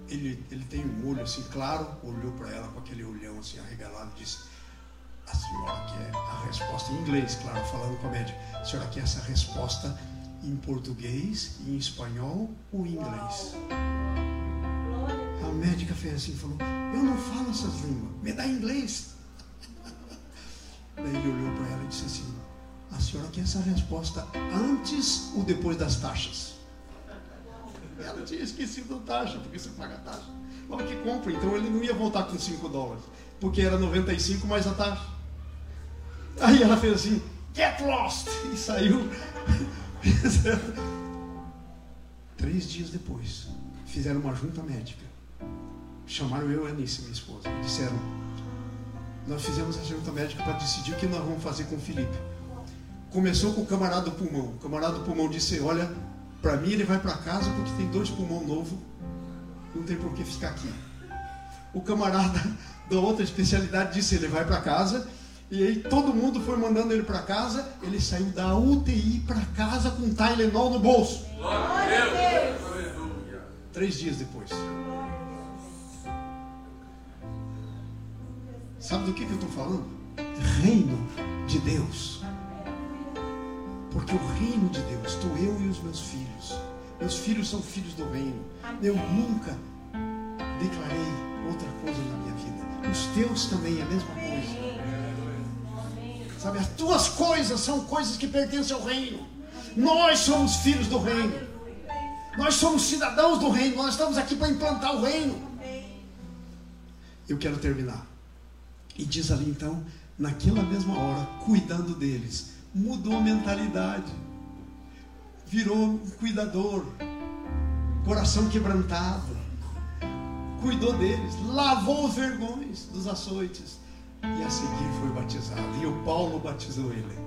Ele, ele tem um olho assim claro, olhou para ela com aquele olhão assim arregalado e disse: A senhora quer a resposta em inglês, claro, falando com a médica. A senhora quer essa resposta em português, em espanhol ou em inglês? A médica fez assim falou: Eu não falo essas línguas, me dá inglês. Daí ele olhou para ela e disse assim: A senhora quer essa resposta antes ou depois das taxas? Ela tinha esquecido a taxa, porque você paga a taxa. Logo que compra, então ele não ia voltar com 5 dólares, porque era 95 mais a taxa. Aí ela fez assim: Get lost! E saiu. Três dias depois, fizeram uma junta médica. Chamaram eu e a Anice, minha esposa. Disseram: Nós fizemos essa junta médica para decidir o que nós vamos fazer com o Felipe. Começou com o camarada do pulmão. O camarada do pulmão disse: Olha, para mim ele vai para casa porque tem dois pulmão novo. Não tem por que ficar aqui. O camarada da outra especialidade disse: Ele vai para casa. E aí todo mundo foi mandando ele para casa. Ele saiu da UTI para casa com Tylenol no bolso. Três dias depois. Sabe do que, que eu estou falando? Reino de Deus. Porque o reino de Deus, estou eu e os meus filhos. Meus filhos são filhos do reino. Eu nunca declarei outra coisa na minha vida. Os teus também é a mesma coisa. Sabe, as tuas coisas são coisas que pertencem ao reino. Nós somos filhos do reino. Nós somos cidadãos do reino. Nós estamos aqui para implantar o reino. Eu quero terminar. E diz ali então, naquela mesma hora, cuidando deles, mudou a mentalidade, virou um cuidador, coração quebrantado, cuidou deles, lavou os vergões dos açoites e a seguir foi batizado. E o Paulo batizou ele.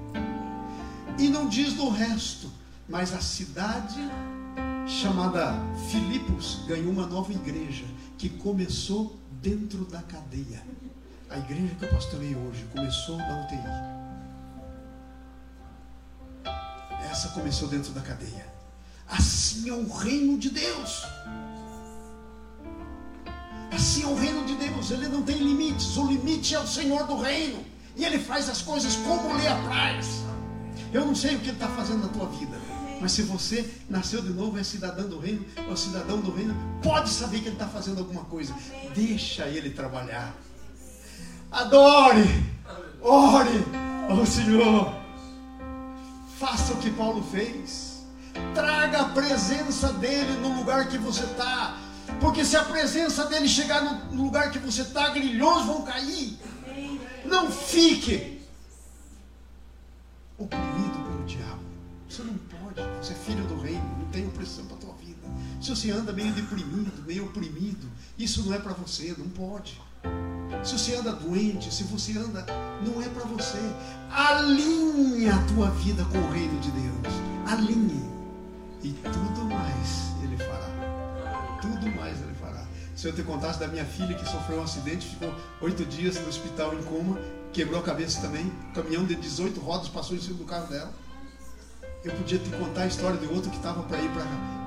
E não diz do resto, mas a cidade chamada Filipos ganhou uma nova igreja que começou dentro da cadeia. A igreja que eu pastorei hoje começou na UTI. Essa começou dentro da cadeia. Assim é o reino de Deus. Assim é o reino de Deus. Ele não tem limites. O limite é o Senhor do reino. E Ele faz as coisas como lhe apraz. Eu não sei o que Ele está fazendo na tua vida. Mas se você nasceu de novo, é cidadão do reino, ou cidadão do reino, pode saber que Ele está fazendo alguma coisa. Deixa Ele trabalhar. Adore, ore ao Senhor. Faça o que Paulo fez. Traga a presença dele no lugar que você está. Porque se a presença dele chegar no lugar que você está, grilhões vão cair. Não fique oprimido pelo diabo. Você não pode. Você é filho do reino. Não tem opressão para a tua vida. Se você anda meio deprimido, meio oprimido, isso não é para você, não pode. Se você anda doente, se você anda, não é para você. Alinhe a tua vida com o reino de Deus. Alinhe. E tudo mais Ele fará. Tudo mais Ele fará. Se eu te contasse da minha filha que sofreu um acidente, ficou oito dias no hospital em coma, quebrou a cabeça também. Caminhão de 18 rodas passou em cima do carro dela. Eu podia te contar a história de outro que estava para ir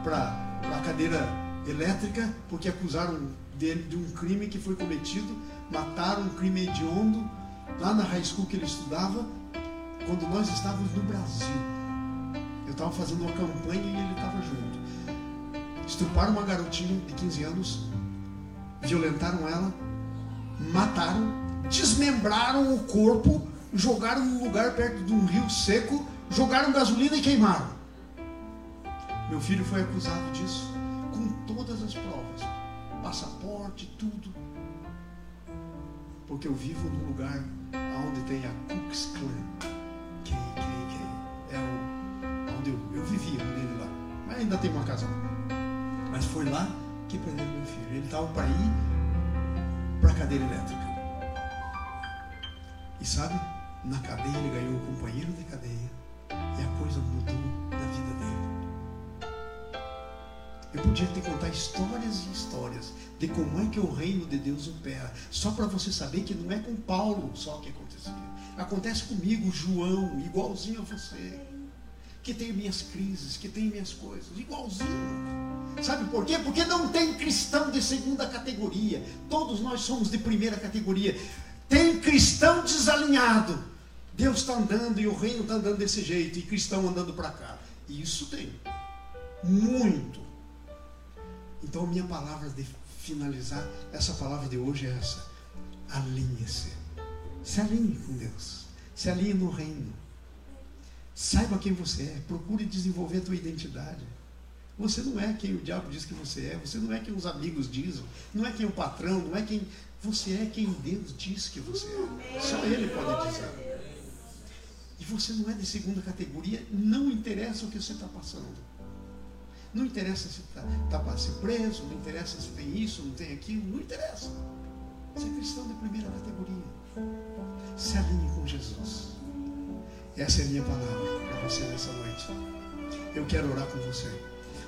para a cadeira elétrica, porque acusaram dele de um crime que foi cometido, mataram um crime hediondo lá na high school que ele estudava, quando nós estávamos no Brasil. Eu estava fazendo uma campanha e ele estava junto. Estuparam uma garotinha de 15 anos, violentaram ela, mataram, desmembraram o corpo, jogaram num lugar perto de um rio seco, jogaram gasolina e queimaram. Meu filho foi acusado disso, com todas as provas, passaporte, tudo. Porque eu vivo num lugar onde tem a Klux Klan. Quem, quem, quem? É o, onde eu, eu vivia, um dele lá. Mas ainda tem uma casa lá. Mas foi lá que prenderam meu filho. Ele estava para ir para a cadeira elétrica. E sabe, na cadeia ele ganhou um companheiro de cadeia. E a coisa mudou na vida dele. Eu podia te contar histórias e histórias de como é que o reino de Deus opera. Só para você saber que não é com Paulo só que acontecia. Acontece comigo, João, igualzinho a você. Que tem minhas crises, que tem minhas coisas, igualzinho. Sabe por quê? Porque não tem cristão de segunda categoria. Todos nós somos de primeira categoria. Tem cristão desalinhado. Deus está andando e o reino está andando desse jeito, e cristão andando para cá. Isso tem. Muito. Então, minha palavra de finalizar, essa palavra de hoje é essa: alinhe-se. Se alinhe com Deus. Se alinhe no reino. Saiba quem você é. Procure desenvolver a tua identidade. Você não é quem o diabo diz que você é. Você não é quem os amigos dizem. Não é quem o patrão. Não é quem. Você é quem Deus diz que você é. Só Ele pode dizer. E você não é de segunda categoria, não interessa o que você está passando. Não interessa se está tá para ser preso, não interessa se tem isso, não tem aquilo, não interessa. Você é cristão de primeira categoria. Se alinhe com Jesus. Essa é a minha palavra para você nessa noite. Eu quero orar com você.